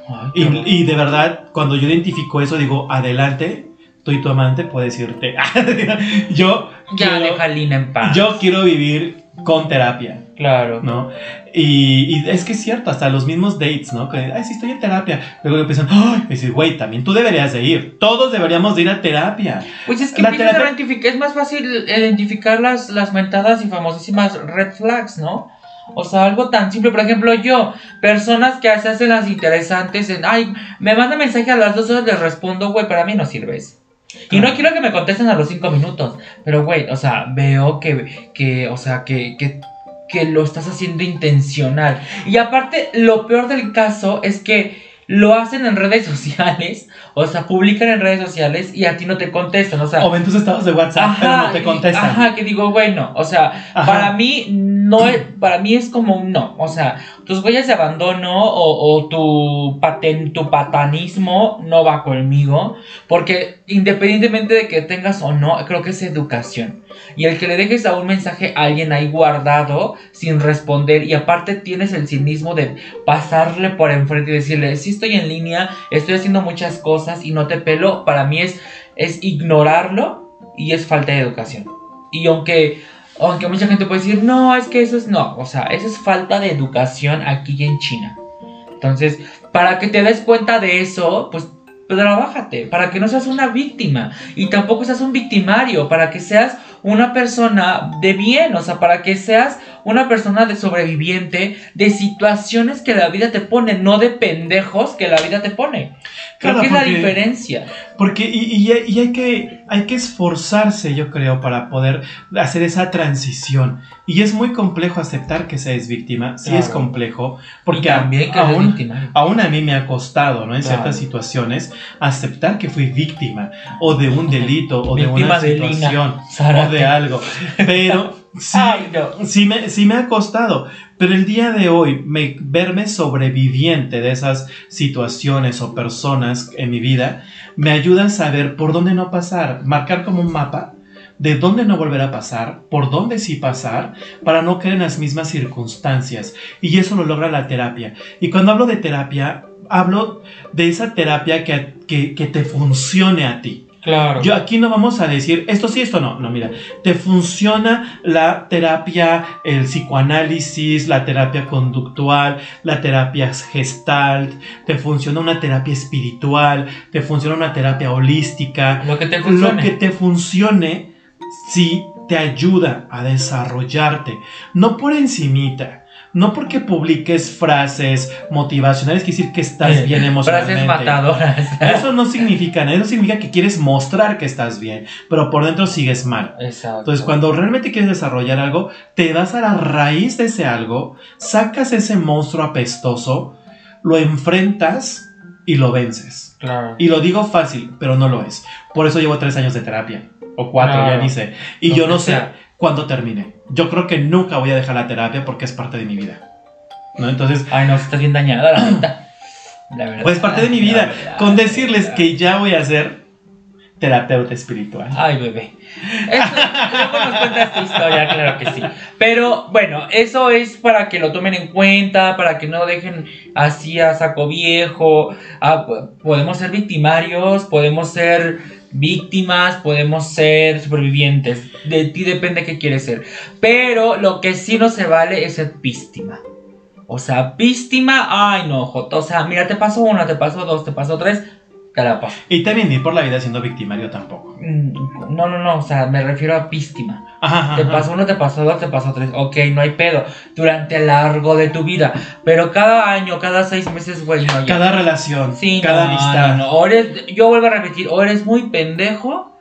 Ay, y de verdad, cuando yo identifico eso, digo, adelante, tú y tu amante puedes irte. [LAUGHS] yo, ya quiero- deja a Lina en paz. yo quiero vivir con terapia. Claro. ¿no? Y, y es que es cierto, hasta los mismos dates, ¿no? Que, ay, sí, estoy en terapia. Luego empiezan, ay, y dices, güey, también tú deberías de ir. Todos deberíamos de ir a terapia. Pues es que La terapia- identificar- es más fácil identificar las, las mentadas y famosísimas red flags, ¿no? O sea, algo tan simple, por ejemplo, yo, personas que se hacen las interesantes en, ay, me manda mensaje a las dos horas, les respondo, güey, para mí no sirves. Y no quiero que me contesten a los cinco minutos, pero güey, o sea, veo que, que o sea, que, que, que lo estás haciendo intencional. Y aparte, lo peor del caso es que lo hacen en redes [LAUGHS] sociales, o sea, publican en redes sociales y a ti no te contestan, o sea, O ven tus estados de WhatsApp, pero no te y- contestan. Ajá, que digo, bueno, o sea, Ajá. para mí no es, para mí es como un no, o sea, tus huellas de abandono o, o tu paten, tu patanismo no va conmigo, porque independientemente de que tengas o no, creo que es educación. Y el que le dejes a un mensaje a alguien ahí guardado sin responder y aparte tienes el cinismo de pasarle por enfrente y decirle, sí estoy en línea, estoy haciendo muchas cosas y no te pelo, para mí es, es ignorarlo y es falta de educación. Y aunque, aunque mucha gente puede decir, no, es que eso es no, o sea, eso es falta de educación aquí en China. Entonces, para que te des cuenta de eso, pues trabájate, para que no seas una víctima y tampoco seas un victimario, para que seas una persona de bien, o sea, para que seas una persona de sobreviviente de situaciones que la vida te pone, no de pendejos que la vida te pone. Creo Claro, que es la porque- diferencia. Porque, y, y- y hay, que, hay que esforzarse, yo creo, para poder hacer esa transición. Y es muy complejo aceptar que se es víctima, sí es complejo, porque también eres aún, aún a mí me ha costado, ¿no? En Claro. ciertas situaciones, aceptar que fui víctima, o de un [LAUGHS] delito, o de una de situación, o de algo. Pero sí, Ay, no. sí, me, sí me ha costado. Pero el día de hoy, me, verme sobreviviente de esas situaciones o personas en mi vida, me ayuda a saber por dónde no pasar, marcar como un mapa de dónde no volver a pasar, por dónde sí pasar, para no caer en las mismas circunstancias. Y eso lo logra la terapia. Y cuando hablo de terapia, hablo de esa terapia que, que, que te funcione a ti. Claro. Yo aquí no vamos a decir esto sí, esto no. No, mira, te funciona la terapia, el psicoanálisis, la terapia conductual, la terapia gestalt, te funciona una terapia espiritual, te funciona una terapia holística. lo que te Lo funcione. que te funcione sí te ayuda a desarrollarte, no por encimita. No porque publiques frases motivacionales, quiere decir que estás bien [LAUGHS] emocionalmente. Frases matadoras. Eso no significa nada, eso significa que quieres mostrar que estás bien, pero por dentro sigues mal. Exacto. Entonces, cuando realmente quieres desarrollar algo, te vas a la raíz de ese algo, sacas ese monstruo apestoso, lo enfrentas y lo vences. Claro. Y lo digo fácil, pero no lo es. Por eso llevo tres años de terapia, o cuatro, Claro. ya ni sé. Y Lo yo no sé sea. Cuándo termine. Yo creo que nunca voy a dejar la terapia porque es parte de mi vida. ¿No? Entonces, Ay, no, estás bien dañada, la neta. La verdad. pues parte de mi vida, verdad, con decirles verdad. que ya voy a ser terapeuta espiritual. Ay, bebé. Esto, luego nos cuentas tu historia, claro que sí. Pero bueno, eso es para que lo tomen en cuenta, para que no dejen así a saco viejo. Ah, po- podemos ser victimarios, podemos ser víctimas, podemos ser supervivientes. De ti depende qué quieres ser. Pero lo que sí no se vale es ser víctima. O sea, víctima, ay no, Joto. O sea, mira, te pasó una, te pasó dos, te pasó tres, Y también ir por la vida siendo victimario tampoco. Mm, No, no, no, o sea, me refiero a víctima. Ajá, ajá, Te pasó uno, te pasó dos, te pasó tres. Ok, no hay pedo. Durante el largo de tu vida. Pero cada año, cada seis meses, güey, no, ya. Cada relación, Sí, cada no, amistad. no. O eres, yo vuelvo a repetir, o eres muy pendejo.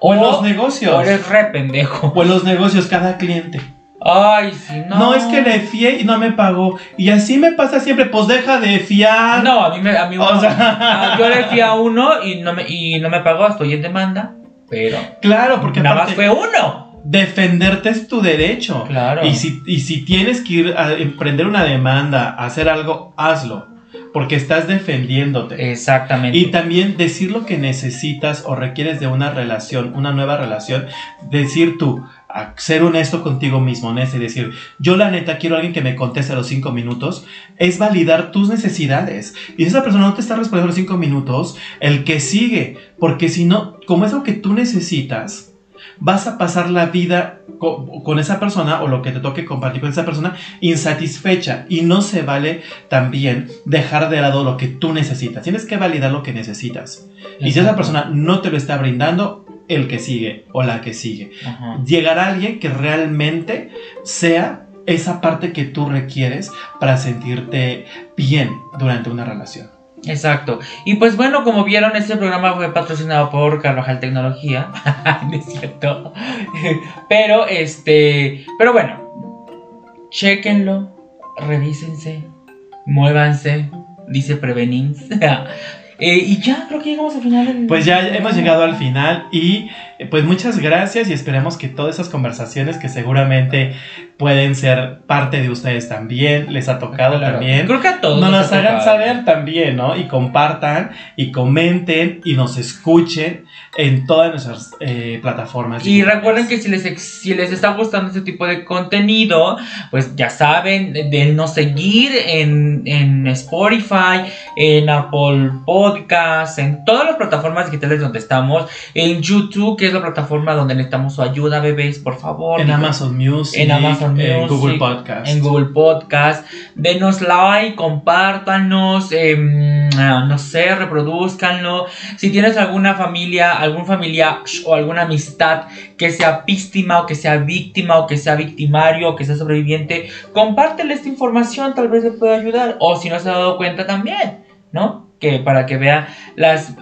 O en los o negocios. eres re pendejo. O en los negocios, cada cliente. Ay, sí, no. No, es que le fié y no me pagó. Y así me pasa siempre. Pues deja de fiar. No, a mí me. A mí O sea- Ah, yo le fui a uno y no, me, y no me pagó, estoy en demanda. Pero. Claro, porque nada más fue uno. defenderte es tu derecho. Claro. Y si, y si tienes que ir a emprender una demanda, a hacer algo, hazlo. Porque estás defendiéndote. Exactamente. Y también decir lo que necesitas o requieres de una relación, una nueva relación. Decir tú, a ser honesto contigo mismo, honesto y decir, yo la neta quiero a alguien que me conteste a los cinco minutos, es validar tus necesidades. Y si esa persona no te está respondiendo a los cinco minutos, el que sigue, porque si no, como es algo que tú necesitas, vas a pasar la vida co- con, esa persona o lo que te toque compartir con esa persona insatisfecha y no se vale también dejar de lado lo que tú necesitas. Tienes que validar lo que necesitas. Y si esa persona no te lo está brindando, el que sigue o la que sigue. Ajá. Llegará alguien que realmente sea esa parte que tú requieres para sentirte bien durante una relación. Exacto. Y pues bueno, como vieron, este programa fue patrocinado por Carvajal Tecnología. [LAUGHS] no es cierto. [LAUGHS] pero este. Pero bueno. Chequenlo. Revísense. Muévanse. Dice Prevenins. [LAUGHS] Eh, y ya, creo que llegamos al final. del- Pues ya hemos llegado al final y pues muchas gracias y esperamos que todas esas conversaciones que seguramente pueden ser parte de ustedes también, les ha tocado Claro. también. Creo que a todos. No nos ha hagan tocado. saber también, ¿no? Y compartan y comenten y nos escuchen en todas nuestras eh, plataformas. Y digitales. recuerden que si les, si les está gustando este tipo de contenido, pues ya saben, de, nos seguir en, en Spotify, en Apple Podcasts, en todas las plataformas digitales donde estamos, en YouTube, que es la plataforma donde necesitamos su ayuda, bebés, por favor. en Amazon Music, en Amazon en Music, Google Podcast. en Google Podcast. Denos like, compártanos, ah, no sé, reproduzcanlo. Si tienes alguna familia, algún familiar o alguna amistad que sea víctima o que sea víctima o que sea victimario o que sea sobreviviente, compártele esta información, tal vez le pueda ayudar. O si no se ha dado cuenta también, ¿no? Que para que vea las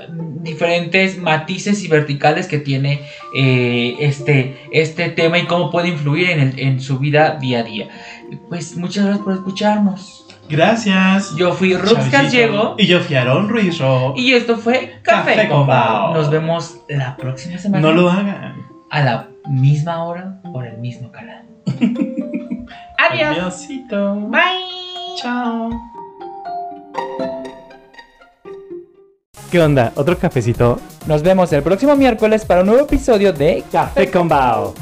diferentes matices y verticales que tiene eh, este, este tema y cómo puede influir en, el- en su vida día a día. Pues muchas gracias por escucharnos. Gracias. Yo fui Rux. Gallego Y yo fui Aarón Ruiz Ro. y esto fue Café, Café con. Bao. Nos vemos la próxima semana No lo hagan. a la misma hora por el mismo canal. [LAUGHS] Adiós. Adiósito. Bye. Chao. ¿Qué onda? ¿Otro cafecito? Nos vemos el próximo miércoles para un nuevo episodio de Café con Bao.